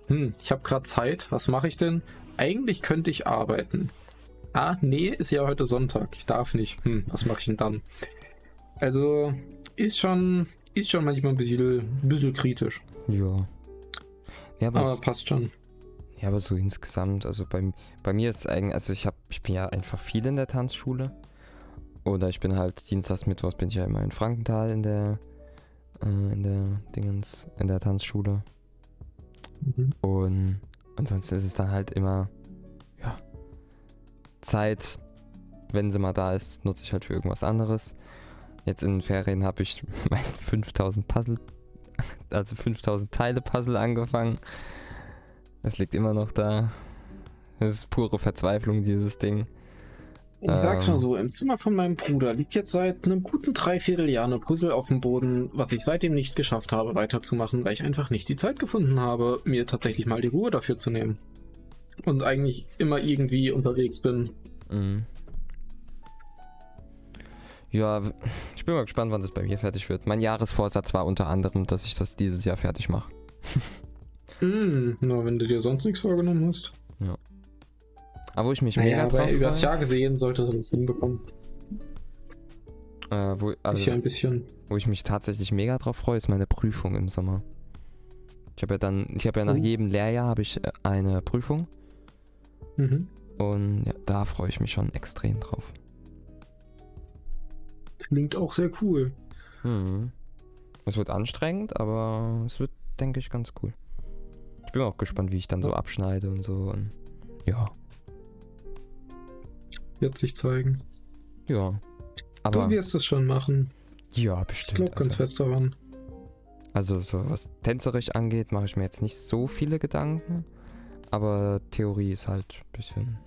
hm, ich habe gerade Zeit, was mache ich denn? Eigentlich könnte ich arbeiten. Ah, nee, ist ja heute Sonntag, ich darf nicht. Hm, was mache ich denn dann? Also, ist schon, ist schon manchmal ein bisschen, ein bisschen kritisch. Ja. Ja, aber, aber passt schon. Ja, aber so insgesamt, also bei, bei mir ist es eigentlich, also ich habe, ich bin ja einfach viel in der Tanzschule. Oder ich bin halt Dienstags, Mittwochs bin ich ja immer in Frankenthal in der, äh, in der Dingens, in der Tanzschule. Mhm. Und ansonsten ist es dann halt immer, ja, Zeit, wenn sie mal da ist, nutze ich halt für irgendwas anderes. Jetzt in den Ferien habe ich (laughs) mein 5000 Puzzle, also 5000 Teile Puzzle angefangen. Es liegt immer noch da. Es ist pure Verzweiflung, dieses Ding. Ich sag's mal ähm. so, im Zimmer von meinem Bruder liegt jetzt seit einem guten Dreivierteljahr eine Puzzle auf dem Boden, was ich seitdem nicht geschafft habe, weiterzumachen, weil ich einfach nicht die Zeit gefunden habe, mir tatsächlich mal die Ruhe dafür zu nehmen. Und eigentlich immer irgendwie unterwegs bin. Mhm. Ja, ich bin mal gespannt, wann das bei mir fertig wird. Mein Jahresvorsatz war unter anderem, dass ich das dieses Jahr fertig mache. (laughs) Hm, na, wenn du dir sonst nichts vorgenommen hast. Ja. Aber wo ich mich naja, mega drauf über das Jahr gesehen sollte das hinbekommen. Äh, wo, also, ein bisschen. Wo ich mich tatsächlich mega drauf freue, ist meine Prüfung im Sommer. Ich habe ja dann, ich habe ja nach Oh. jedem Lehrjahr habe ich äh, eine Prüfung Mhm. und ja, da freue ich mich schon extrem drauf. Klingt auch sehr cool. Mhm. Es wird anstrengend, aber es wird, denke ich, ganz cool. Ich bin auch gespannt, wie ich dann so abschneide und so. Und ja, Wird sich zeigen. ja. Aber du wirst es schon machen. ja, Ich bestimmt. glaube ganz also, fest daran. also so was tänzerisch angeht, mache ich mir jetzt nicht so viele Gedanken. Aber Theorie ist halt ein bisschen.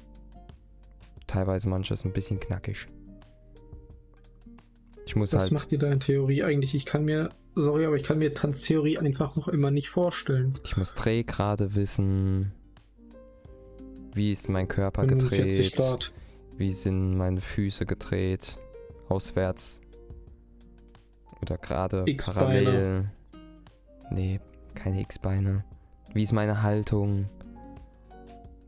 Teilweise manches ein bisschen knackig. Ich muss Was halt. macht dir da in Theorie eigentlich? Ich kann mir, sorry, aber ich kann mir Tanztheorie einfach noch immer nicht vorstellen. Ich muss Drehgrade wissen. Wie ist mein Körper 45 gedreht? Grad. Wie sind meine Füße gedreht? Auswärts? Oder gerade parallel? Nee, keine X-Beine. Wie ist meine Haltung?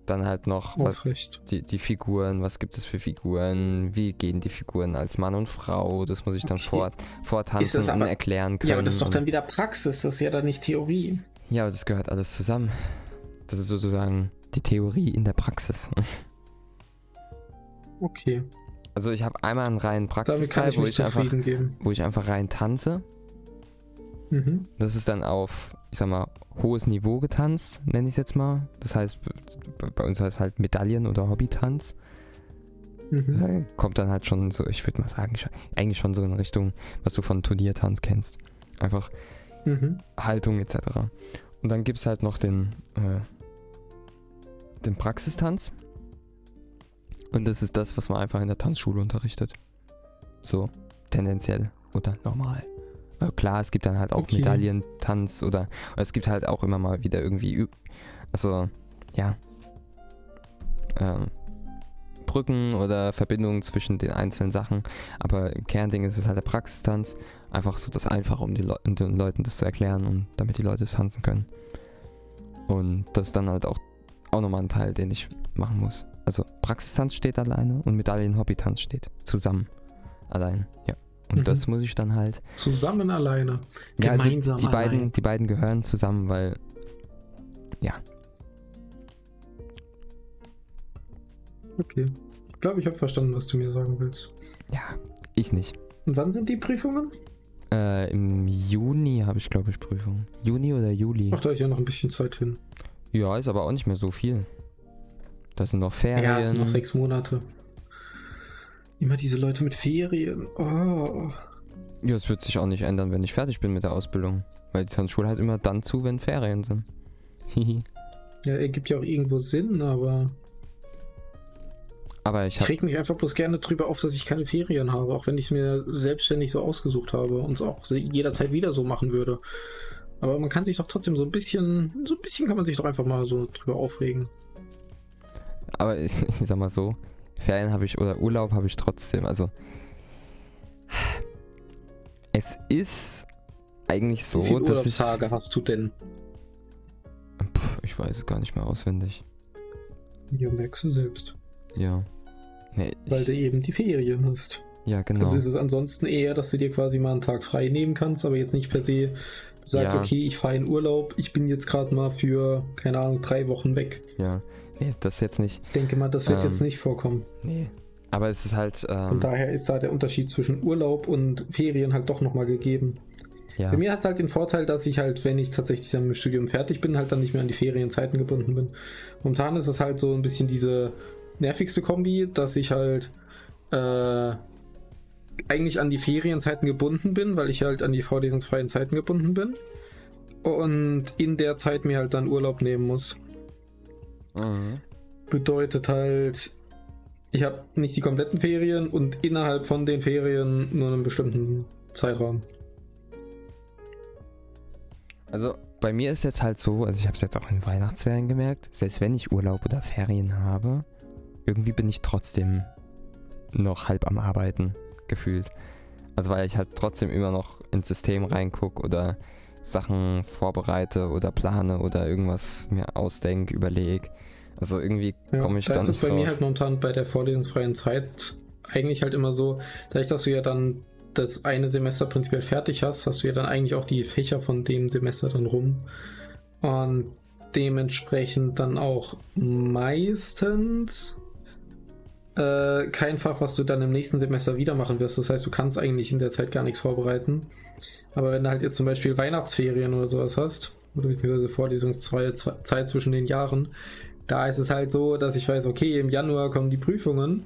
Dann halt noch was, die, die Figuren. Was gibt es für Figuren? Wie gehen die Figuren als Mann und Frau? Das muss ich dann Okay. vortanzen das und erklären können. Ja, aber das ist doch dann wieder Praxis, das ist ja dann nicht Theorie. ja, aber das gehört alles zusammen. Das ist sozusagen die Theorie in der Praxis. (laughs) Okay, Also ich habe einmal einen reinen Praxisteil, wo ich einfach wo ich einfach rein tanze. Mhm. Das ist dann auf, ich sag mal, hohes Niveau getanzt, nenne ich es jetzt mal. Das heißt, bei- uns heißt es halt Medaillen- oder Hobbytanz. Mhm. Da kommt dann halt schon so, ich würde mal sagen, eigentlich schon so in Richtung, was du von Turniertanz kennst. Einfach Mhm. Haltung etc. Und dann gibt es halt noch den, äh, den Praxistanz. Und das ist das, was man einfach in der Tanzschule unterrichtet. So, tendenziell oder normal. Äh, klar, es gibt dann halt auch Okay. Medaillentanz oder, oder es gibt halt auch immer mal wieder irgendwie, also, ja, ähm, Brücken oder Verbindungen zwischen den einzelnen Sachen. Aber im Kernding ist es halt der Praxistanz. Einfach so das Einfache, um, um den Leuten das zu erklären und damit die Leute es tanzen können. Und das ist dann halt auch, auch nochmal ein Teil, den ich machen muss. Also Praxistanz steht alleine und Medaillen-Hobbytanz steht zusammen. Allein, ja. Und Mhm. das muss ich dann halt. Zusammen alleine. Ja, also Gemeinsam die beiden, allein. die beiden gehören zusammen, weil. Ja. Okay. Ich glaube, ich habe verstanden, was du mir sagen willst. Ja, ich nicht. Und wann sind die Prüfungen? Äh, Im Juni habe ich, glaube ich, Prüfung. Juni oder Juli? Ach, da ist ja noch ein bisschen Zeit hin. Ja, ist aber auch nicht mehr so viel. Das sind noch Ferien. Ja, es sind noch sechs Monate. Immer diese Leute mit Ferien. Oh. Ja, es wird sich auch nicht ändern, wenn ich fertig bin mit der Ausbildung. Weil die Tanzschule halt immer dann zu, wenn Ferien sind. Ja, ergibt ja auch irgendwo Sinn, aber aber ich ich habe reg mich einfach bloß gerne drüber auf, dass ich keine Ferien habe, auch wenn ich es mir selbstständig so ausgesucht habe und es auch jederzeit wieder so machen würde. Aber man kann sich doch trotzdem so ein bisschen, so ein bisschen kann man sich doch einfach mal so drüber aufregen. aber ich, (laughs) ich sag mal so, Ferien habe ich oder Urlaub habe ich trotzdem. Also es ist eigentlich so, Wie viele dass ich Urlaubstage hast du denn? Puh, ich weiß es gar nicht mehr auswendig. Ja, merkst du selbst. Ja. Nee, Weil du eben die Ferien hast. ja, genau. Also ist es ansonsten eher, dass du dir quasi mal einen Tag frei nehmen kannst, aber jetzt nicht per se sagst, Ja. okay, ich fahre in Urlaub, ich bin jetzt gerade mal für, keine Ahnung, drei Wochen weg. ja. Nee, das jetzt nicht. Ich denke mal, das wird Ähm, jetzt nicht vorkommen. Nee. Aber es ist halt, Von ähm, daher ist da der Unterschied zwischen Urlaub und Ferien halt doch nochmal gegeben. ja. Bei mir hat es halt den Vorteil, dass ich halt, wenn ich tatsächlich dann mit dem Studium fertig bin, halt dann nicht mehr an die Ferienzeiten gebunden bin. Momentan ist es halt so ein bisschen diese nervigste Kombi, dass ich halt äh, eigentlich an die Ferienzeiten gebunden bin, weil ich halt an die vorlesungsfreien Zeiten gebunden bin. Und in der Zeit mir halt dann Urlaub nehmen muss. Mhm. Bedeutet halt, ich habe nicht die kompletten Ferien und innerhalb von den Ferien nur einen bestimmten Zeitraum. Also bei mir ist jetzt halt so, also ich habe es jetzt auch in Weihnachtsferien gemerkt, selbst wenn ich Urlaub oder Ferien habe, irgendwie bin ich trotzdem noch halb am Arbeiten gefühlt. Also weil ich halt trotzdem immer noch ins System reingucke oder Sachen vorbereite oder plane oder irgendwas mir ausdenke, überlege. Also irgendwie Ja, komme ich da dann ist es nicht bei raus. mir halt momentan bei der vorlesungsfreien Zeit eigentlich halt immer so, dadurch, dass du ja dann das eine Semester prinzipiell fertig hast, hast du ja dann eigentlich auch die Fächer von dem Semester dann rum. Und dementsprechend dann auch meistens äh, kein Fach, was du dann im nächsten Semester wieder machen wirst. Das heißt, du kannst eigentlich in der Zeit gar nichts vorbereiten. Aber wenn du halt jetzt zum Beispiel Weihnachtsferien oder sowas hast, oder beziehungsweise Vorlesungszeit zwischen den Jahren, da ist es halt so, dass ich weiß, okay, im Januar kommen die Prüfungen.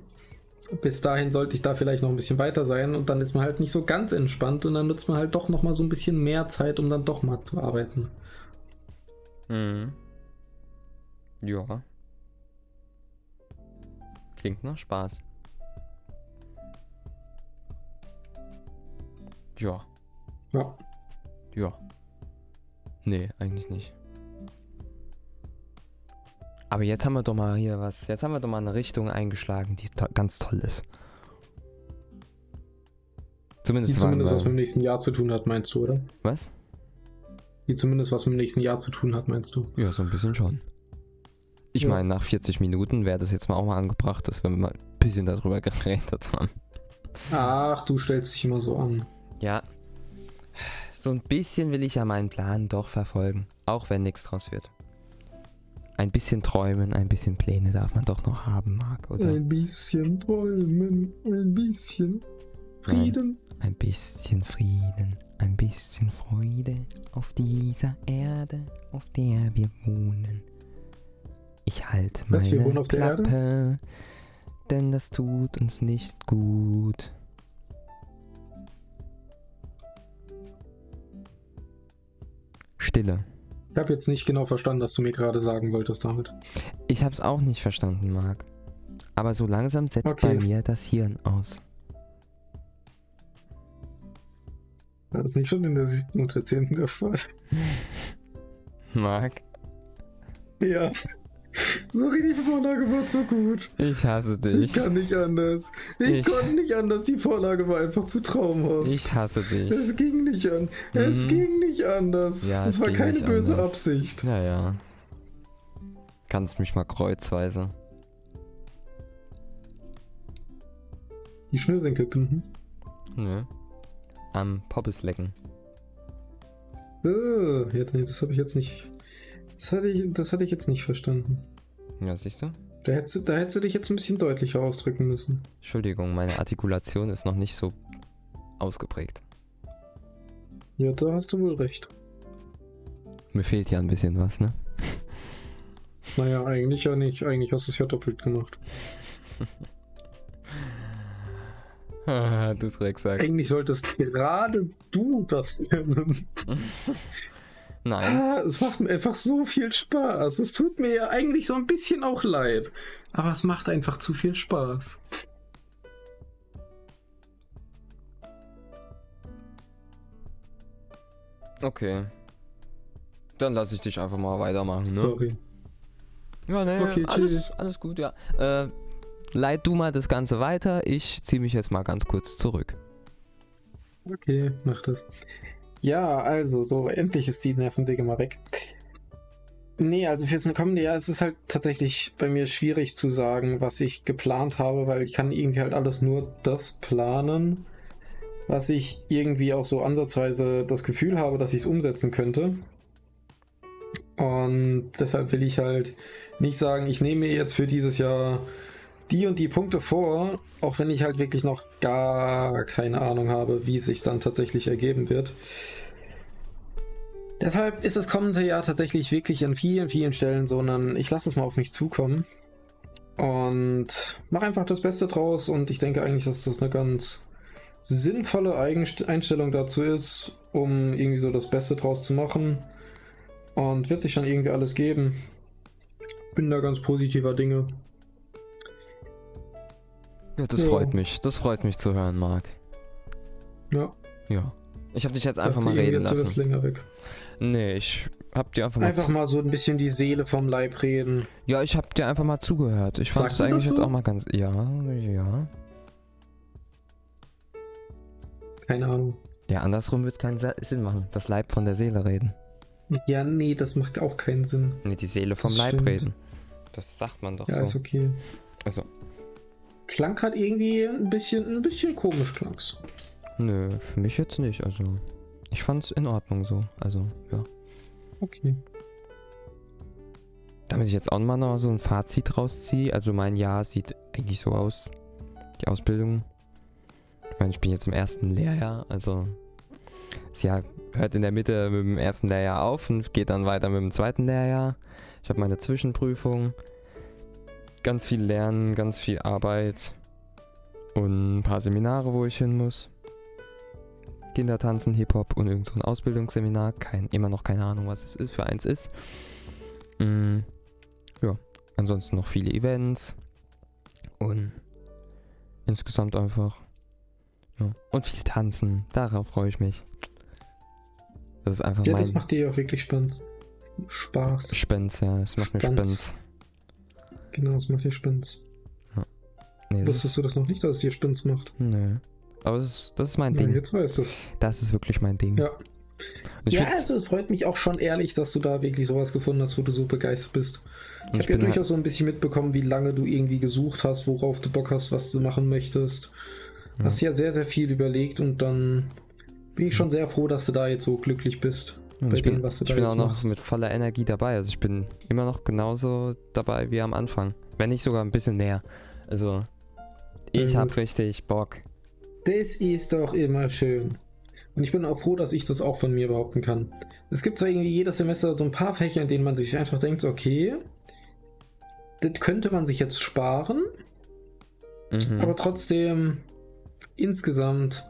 Bis dahin sollte ich da vielleicht noch ein bisschen weiter sein und dann ist man halt nicht so ganz entspannt und dann nutzt man halt doch noch mal so ein bisschen mehr Zeit, um dann doch mal zu arbeiten. Mhm. Ja. Klingt nach Spaß. Ja. Ja. Ja. Nee, eigentlich nicht. Aber jetzt haben wir doch mal hier was. Jetzt haben wir doch mal eine Richtung eingeschlagen, die to ganz toll ist. Zumindest, die zumindest was mit dem nächsten Jahr zu tun hat, meinst du, oder? Was? Die zumindest was mit dem nächsten Jahr zu tun hat, meinst du? Ja, so ein bisschen schon. Ich ja. meine, nach 40 Minuten wäre das jetzt mal auch mal angebracht, dass wir mal ein bisschen darüber (laughs) geredet haben. Ach, du stellst dich immer so an. Ja. So ein bisschen will ich ja meinen Plan doch verfolgen, auch wenn nichts draus wird. Ein bisschen träumen, ein bisschen Pläne darf man doch noch haben, Marc, oder? Ein bisschen träumen, ein bisschen Frieden. Ein, ein bisschen Frieden, ein bisschen Freude auf dieser Erde, auf der wir wohnen. Ich halte meine wir wohnen auf Klappe, der Erde? denn das tut uns nicht gut. Stille. Ich habe jetzt nicht genau verstanden, was du mir gerade sagen wolltest damit. Ich habe es auch nicht verstanden, Marc. Aber so langsam setzt okay. bei mir das Hirn aus. Das nicht schon in der siebten und der zehnten der Fall? (laughs) Marc? Ja. Sorry, die Vorlage war zu gut. Ich hasse dich. Ich kann nicht anders. Ich, ich konnte nicht anders. Die Vorlage war einfach zu traumhaft. Ich hasse dich. Es ging nicht an. Mhm. Es ging nicht anders. Ja, es, es war keine böse anders. Absicht. Ja, ja. Kannst mich mal kreuzweise. Die Schnürsenkel binden? Nö. Am Poppes lecken. Oh, nee, das habe ich jetzt nicht das hatte ich, das hatte ich jetzt nicht verstanden. Ja, siehst du? Da hättest, du, da hättest du dich jetzt ein bisschen deutlicher ausdrücken müssen. Entschuldigung, meine Artikulation ist noch nicht so ausgeprägt. Ja, da hast du wohl recht. Mir fehlt ja ein bisschen was, ne? Naja, eigentlich ja nicht. Eigentlich hast du es ja doppelt gemacht. (laughs) ah, du Drecksack. Eigentlich solltest gerade du das lernen. (laughs) Nein. Ah, es macht mir einfach so viel Spaß. Es tut mir ja eigentlich so ein bisschen auch leid. Aber es macht einfach zu viel Spaß. Okay. Dann lasse ich dich einfach mal weitermachen, ne? Sorry. Ja, ne, okay, alles, alles gut, ja. Äh, leit du mal das Ganze weiter. Ich ziehe mich jetzt mal ganz kurz zurück. Okay, mach das. Ja, also, so, endlich ist die Nervensäge mal weg. Nee, also fürs kommende Jahr ist es halt tatsächlich bei mir schwierig zu sagen, was ich geplant habe, weil ich kann irgendwie halt alles nur das planen, was ich irgendwie auch so ansatzweise das Gefühl habe, dass ich es umsetzen könnte. Und deshalb will ich halt nicht sagen, ich nehme mir jetzt für dieses Jahr die und die Punkte vor, auch wenn ich halt wirklich noch gar keine Ahnung habe, wie es sich dann tatsächlich ergeben wird. Deshalb ist das kommende Jahr tatsächlich wirklich an vielen, vielen Stellen so, sondern ich lasse es mal auf mich zukommen und mache einfach das Beste draus und ich denke eigentlich, dass das eine ganz sinnvolle Einstellung dazu ist, um irgendwie so das Beste draus zu machen und wird sich dann irgendwie alles geben. Bin da ganz positiver Dinge. Ja, das ja. freut mich. Das freut mich zu hören, Marc. Ja. Ja. Ich habe dich jetzt einfach mal reden lassen. Jetzt länger weg. Nee, ich hab dir einfach mal. Einfach mal so ein bisschen die Seele vom Leib reden. Ja, ich hab dir einfach mal zugehört. Ich fand es eigentlich so? jetzt auch mal ganz. Ja, ja. Keine Ahnung. Ja, andersrum wird es keinen Sinn machen. Das Leib von der Seele reden. Ja, nee, das macht auch keinen Sinn. Nee, die Seele vom das Leib stimmt. reden. Das sagt man doch ja, so. Ja, ist okay. Also, klang gerade irgendwie ein bisschen, ein bisschen komisch, klang's. Nö, für mich jetzt nicht. Also, ich fand's in Ordnung so. Also, ja. Okay. damit ich jetzt auch mal noch so ein Fazit rausziehe. Also mein Jahr sieht eigentlich so aus. Die Ausbildung. Ich meine, ich bin jetzt im ersten Lehrjahr, also das Jahr hört in der Mitte mit dem ersten Lehrjahr auf und geht dann weiter mit dem zweiten Lehrjahr. Ich habe meine Zwischenprüfung. Ganz viel Lernen, ganz viel Arbeit und ein paar Seminare, wo ich hin muss. Kindertanzen, Hip-Hop und irgend so ein Ausbildungsseminar. Kein, immer noch keine Ahnung, was es ist, für eins ist. Mm, ja, ansonsten noch viele Events und insgesamt einfach. Ja. Und viel tanzen, darauf freue ich mich. Das ist einfach Ja, das macht dir ja auch wirklich Spaß. Spaß. Spenz, ja, es macht mir Spenz. Genau, es macht dir Spaß. Nee, das Wusstest ist, du das noch nicht, dass es dir Spaß macht? nö. Aber das ist, das ist mein Ja, Ding. jetzt weißt du es. Das ist wirklich mein Ding. Ja. Ich ja, also es freut mich auch schon ehrlich, dass du da wirklich sowas gefunden hast, wo du so begeistert bist. Ich habe ja halt- durchaus so ein bisschen mitbekommen, wie lange du irgendwie gesucht hast, worauf du Bock hast, was du machen möchtest. Ja. Hast ja sehr, sehr viel überlegt und dann bin ich schon sehr froh, dass du da jetzt so glücklich bist. Bei ich bin, dem, was du ich da bin jetzt auch noch machst. mit voller Energie dabei. Also ich bin immer noch genauso dabei wie am Anfang. Wenn nicht sogar ein bisschen mehr. Also ich Sehr habe richtig Bock. Das ist doch immer schön. Und ich bin auch froh, dass ich das auch von mir behaupten kann. Es gibt zwar irgendwie jedes Semester so ein paar Fächer, in denen man sich einfach denkt, okay, das könnte man sich jetzt sparen, Mhm. aber trotzdem insgesamt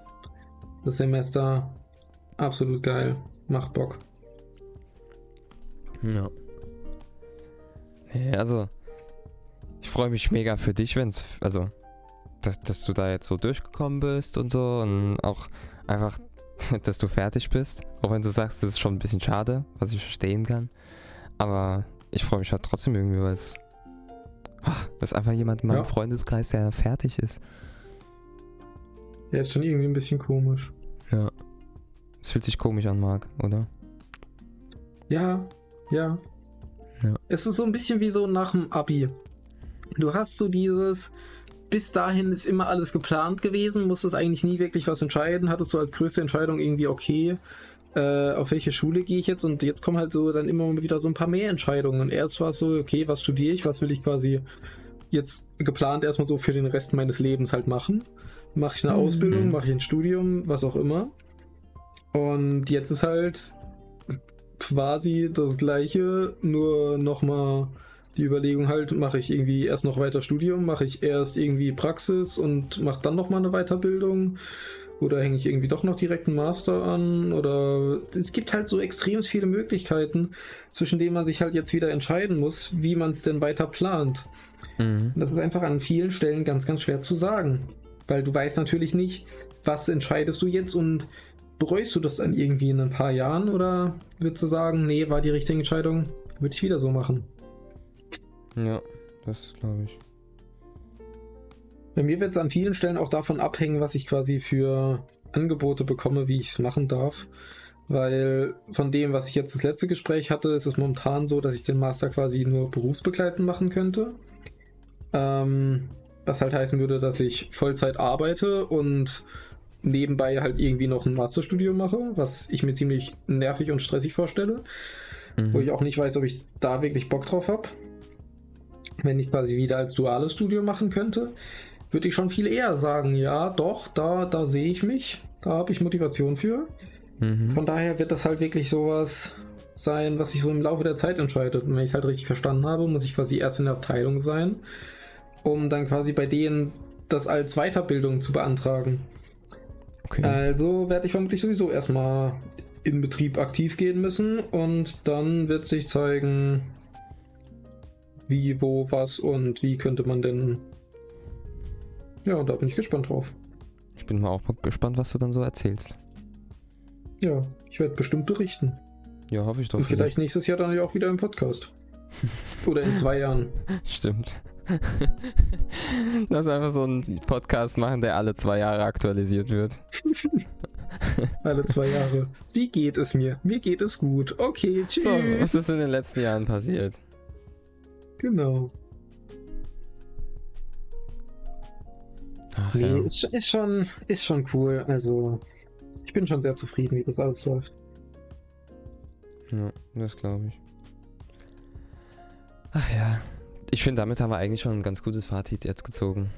das Semester absolut geil. Macht Bock. Ja. Also, ich freue mich mega für dich, wenn's, also, dass, dass du da jetzt so durchgekommen bist und so und auch einfach, (laughs) dass du fertig bist. Auch wenn du sagst, das ist schon ein bisschen schade, was ich verstehen kann. Aber ich freue mich halt trotzdem irgendwie, weil es, das ist einfach jemand in meinem Ja. Freundeskreis, der fertig ist. Der ist schon irgendwie ein bisschen komisch. Fühlt sich komisch an, Marc, oder? Ja, ja. Ja. Es ist so ein bisschen wie so nach dem Abi. Du hast so dieses, bis dahin ist immer alles geplant gewesen, musstest eigentlich nie wirklich was entscheiden, hattest du als größte Entscheidung irgendwie, okay, äh, auf welche Schule gehe ich jetzt und jetzt kommen halt so dann immer wieder so ein paar mehr Entscheidungen. Und erst war es so, okay, was studiere ich, was will ich quasi jetzt geplant erstmal so für den Rest meines Lebens halt machen. Mache ich eine Mhm. Ausbildung, mache ich ein Studium, was auch immer. Und jetzt ist halt quasi das gleiche, nur nochmal die Überlegung halt, mache ich irgendwie erst noch weiter Studium, mache ich erst irgendwie Praxis und mache dann nochmal eine Weiterbildung oder hänge ich irgendwie doch noch direkt einen Master an oder es gibt halt so extrem viele Möglichkeiten, zwischen denen man sich halt jetzt wieder entscheiden muss, wie man es denn weiter plant. Mhm. Das ist einfach an vielen Stellen ganz, ganz schwer zu sagen. Weil du weißt natürlich nicht, was entscheidest du jetzt und bereust du das dann irgendwie in ein paar Jahren oder würdest du sagen, nee, war die richtige Entscheidung, würde ich wieder so machen. Ja, das glaube ich. Bei mir wird es an vielen Stellen auch davon abhängen, was ich quasi für Angebote bekomme, wie ich es machen darf. Weil von dem, was ich jetzt das letzte Gespräch hatte, ist es momentan so, dass ich den Master quasi nur berufsbegleitend machen könnte. Ähm, was halt heißen würde, dass ich Vollzeit arbeite und nebenbei halt irgendwie noch ein Masterstudium mache, was ich mir ziemlich nervig und stressig vorstelle, Mhm. wo ich auch nicht weiß, ob ich da wirklich Bock drauf habe. Wenn ich quasi wieder als duales Studium machen könnte, würde ich schon viel eher sagen, ja, doch, da, da sehe ich mich, da habe ich Motivation für. Mhm. Von daher wird das halt wirklich sowas sein, was sich so im Laufe der Zeit entscheidet. Und wenn ich es halt richtig verstanden habe, muss ich quasi erst in der Abteilung sein, um dann quasi bei denen das als Weiterbildung zu beantragen. Okay. Also werde ich vermutlich sowieso erstmal in Betrieb aktiv gehen müssen und dann wird sich zeigen, wie, wo, was und wie könnte man denn. Ja, da bin ich gespannt drauf. Ich bin mal auch gespannt, was du dann so erzählst. Ja, ich werde bestimmt berichten. Ja, hoffe ich doch. Und vielleicht nächstes Jahr dann ja auch wieder im Podcast. (laughs) Oder in zwei Jahren. Stimmt. (laughs) Lass einfach so einen Podcast machen, der alle zwei Jahre aktualisiert wird. (laughs) Alle zwei Jahre. Wie geht es mir? Mir geht es gut. Okay, tschüss. So, was ist in den letzten Jahren passiert? Genau. Ach, Nee, ja. ist, ist, schon, ist schon cool. Also, ich bin schon sehr zufrieden, wie das alles läuft. ja, das glaube ich. Ach ja. Ich finde, damit haben wir eigentlich schon ein ganz gutes Fazit jetzt gezogen.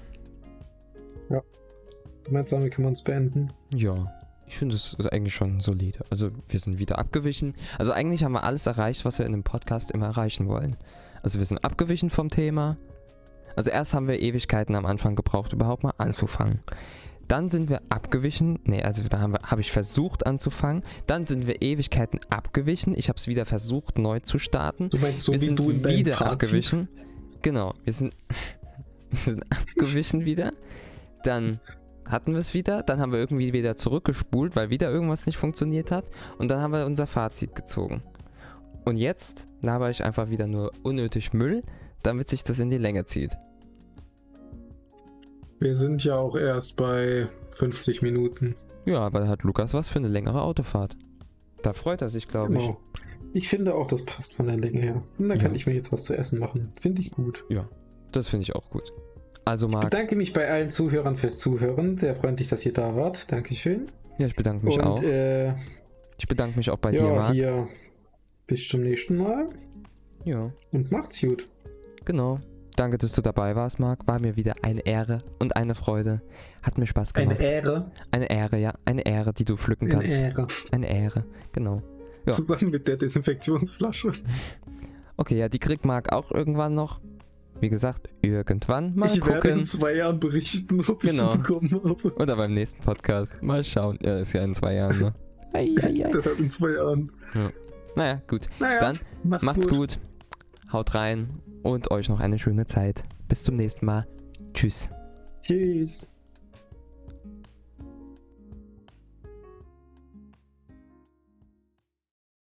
Du meinst, damit kann man es beenden? Ja. Ich finde, es ist eigentlich schon solide. Also, wir sind wieder abgewichen. Also, eigentlich haben wir alles erreicht, was wir in dem Podcast immer erreichen wollen. Also, wir sind abgewichen vom Thema. Also, erst haben wir Ewigkeiten am Anfang gebraucht, überhaupt mal anzufangen. Dann sind wir abgewichen. Nee, also da habe hab ich versucht anzufangen. Dann sind wir Ewigkeiten abgewichen. Ich habe es wieder versucht, neu zu starten. Du meinst so wir wie sind du in wieder Fazit? abgewichen. Genau, wir sind, (laughs) wir sind abgewichen wieder. Dann hatten wir es wieder. Dann haben wir irgendwie wieder zurückgespult, weil wieder irgendwas nicht funktioniert hat. Und dann haben wir unser Fazit gezogen. Und jetzt laber ich einfach wieder nur unnötig Müll, damit sich das in die Länge zieht. Wir sind ja auch erst bei 50 Minuten. Ja, aber da hat Lukas was für eine längere Autofahrt. Da freut er sich, glaube Genau. Ich finde auch, das passt von der Länge her. Und dann kann Ja. ich mir jetzt was zu essen machen. Finde ich gut. ich. Ja, das finde ich auch gut. Also, Ich Marc, bedanke mich bei allen Zuhörern fürs Zuhören. Sehr freundlich, dass ihr da wart. Dankeschön. ja, ich bedanke mich Und auch. äh, Ich bedanke mich auch bei dir, ja, Marc. hier bis zum nächsten Mal Ja, und macht's gut. genau. Danke, dass du dabei warst, Marc. War mir wieder eine Ehre und eine Freude. Hat mir Spaß Eine gemacht. Ehre. Eine Ehre, ja. Eine Ehre, die du pflücken Eine kannst. Ehre. Eine Ehre, genau. Ja. Zusammen mit der Desinfektionsflasche. Okay, ja, die kriegt Marc auch irgendwann noch. Wie gesagt, irgendwann mal ich werde gucken. in zwei Jahren berichten, ob ich Genau. sie bekommen habe. Oder beim nächsten Podcast. Mal schauen. Ja, ist ja in zwei Jahren, ne? (laughs) Ei, ei, ei. Deshalb in zwei Jahren. Naja, gut. Naja, Dann macht's, Macht's gut. gut. Haut rein und euch noch eine schöne Zeit. Bis zum nächsten Mal. Tschüss. Tschüss.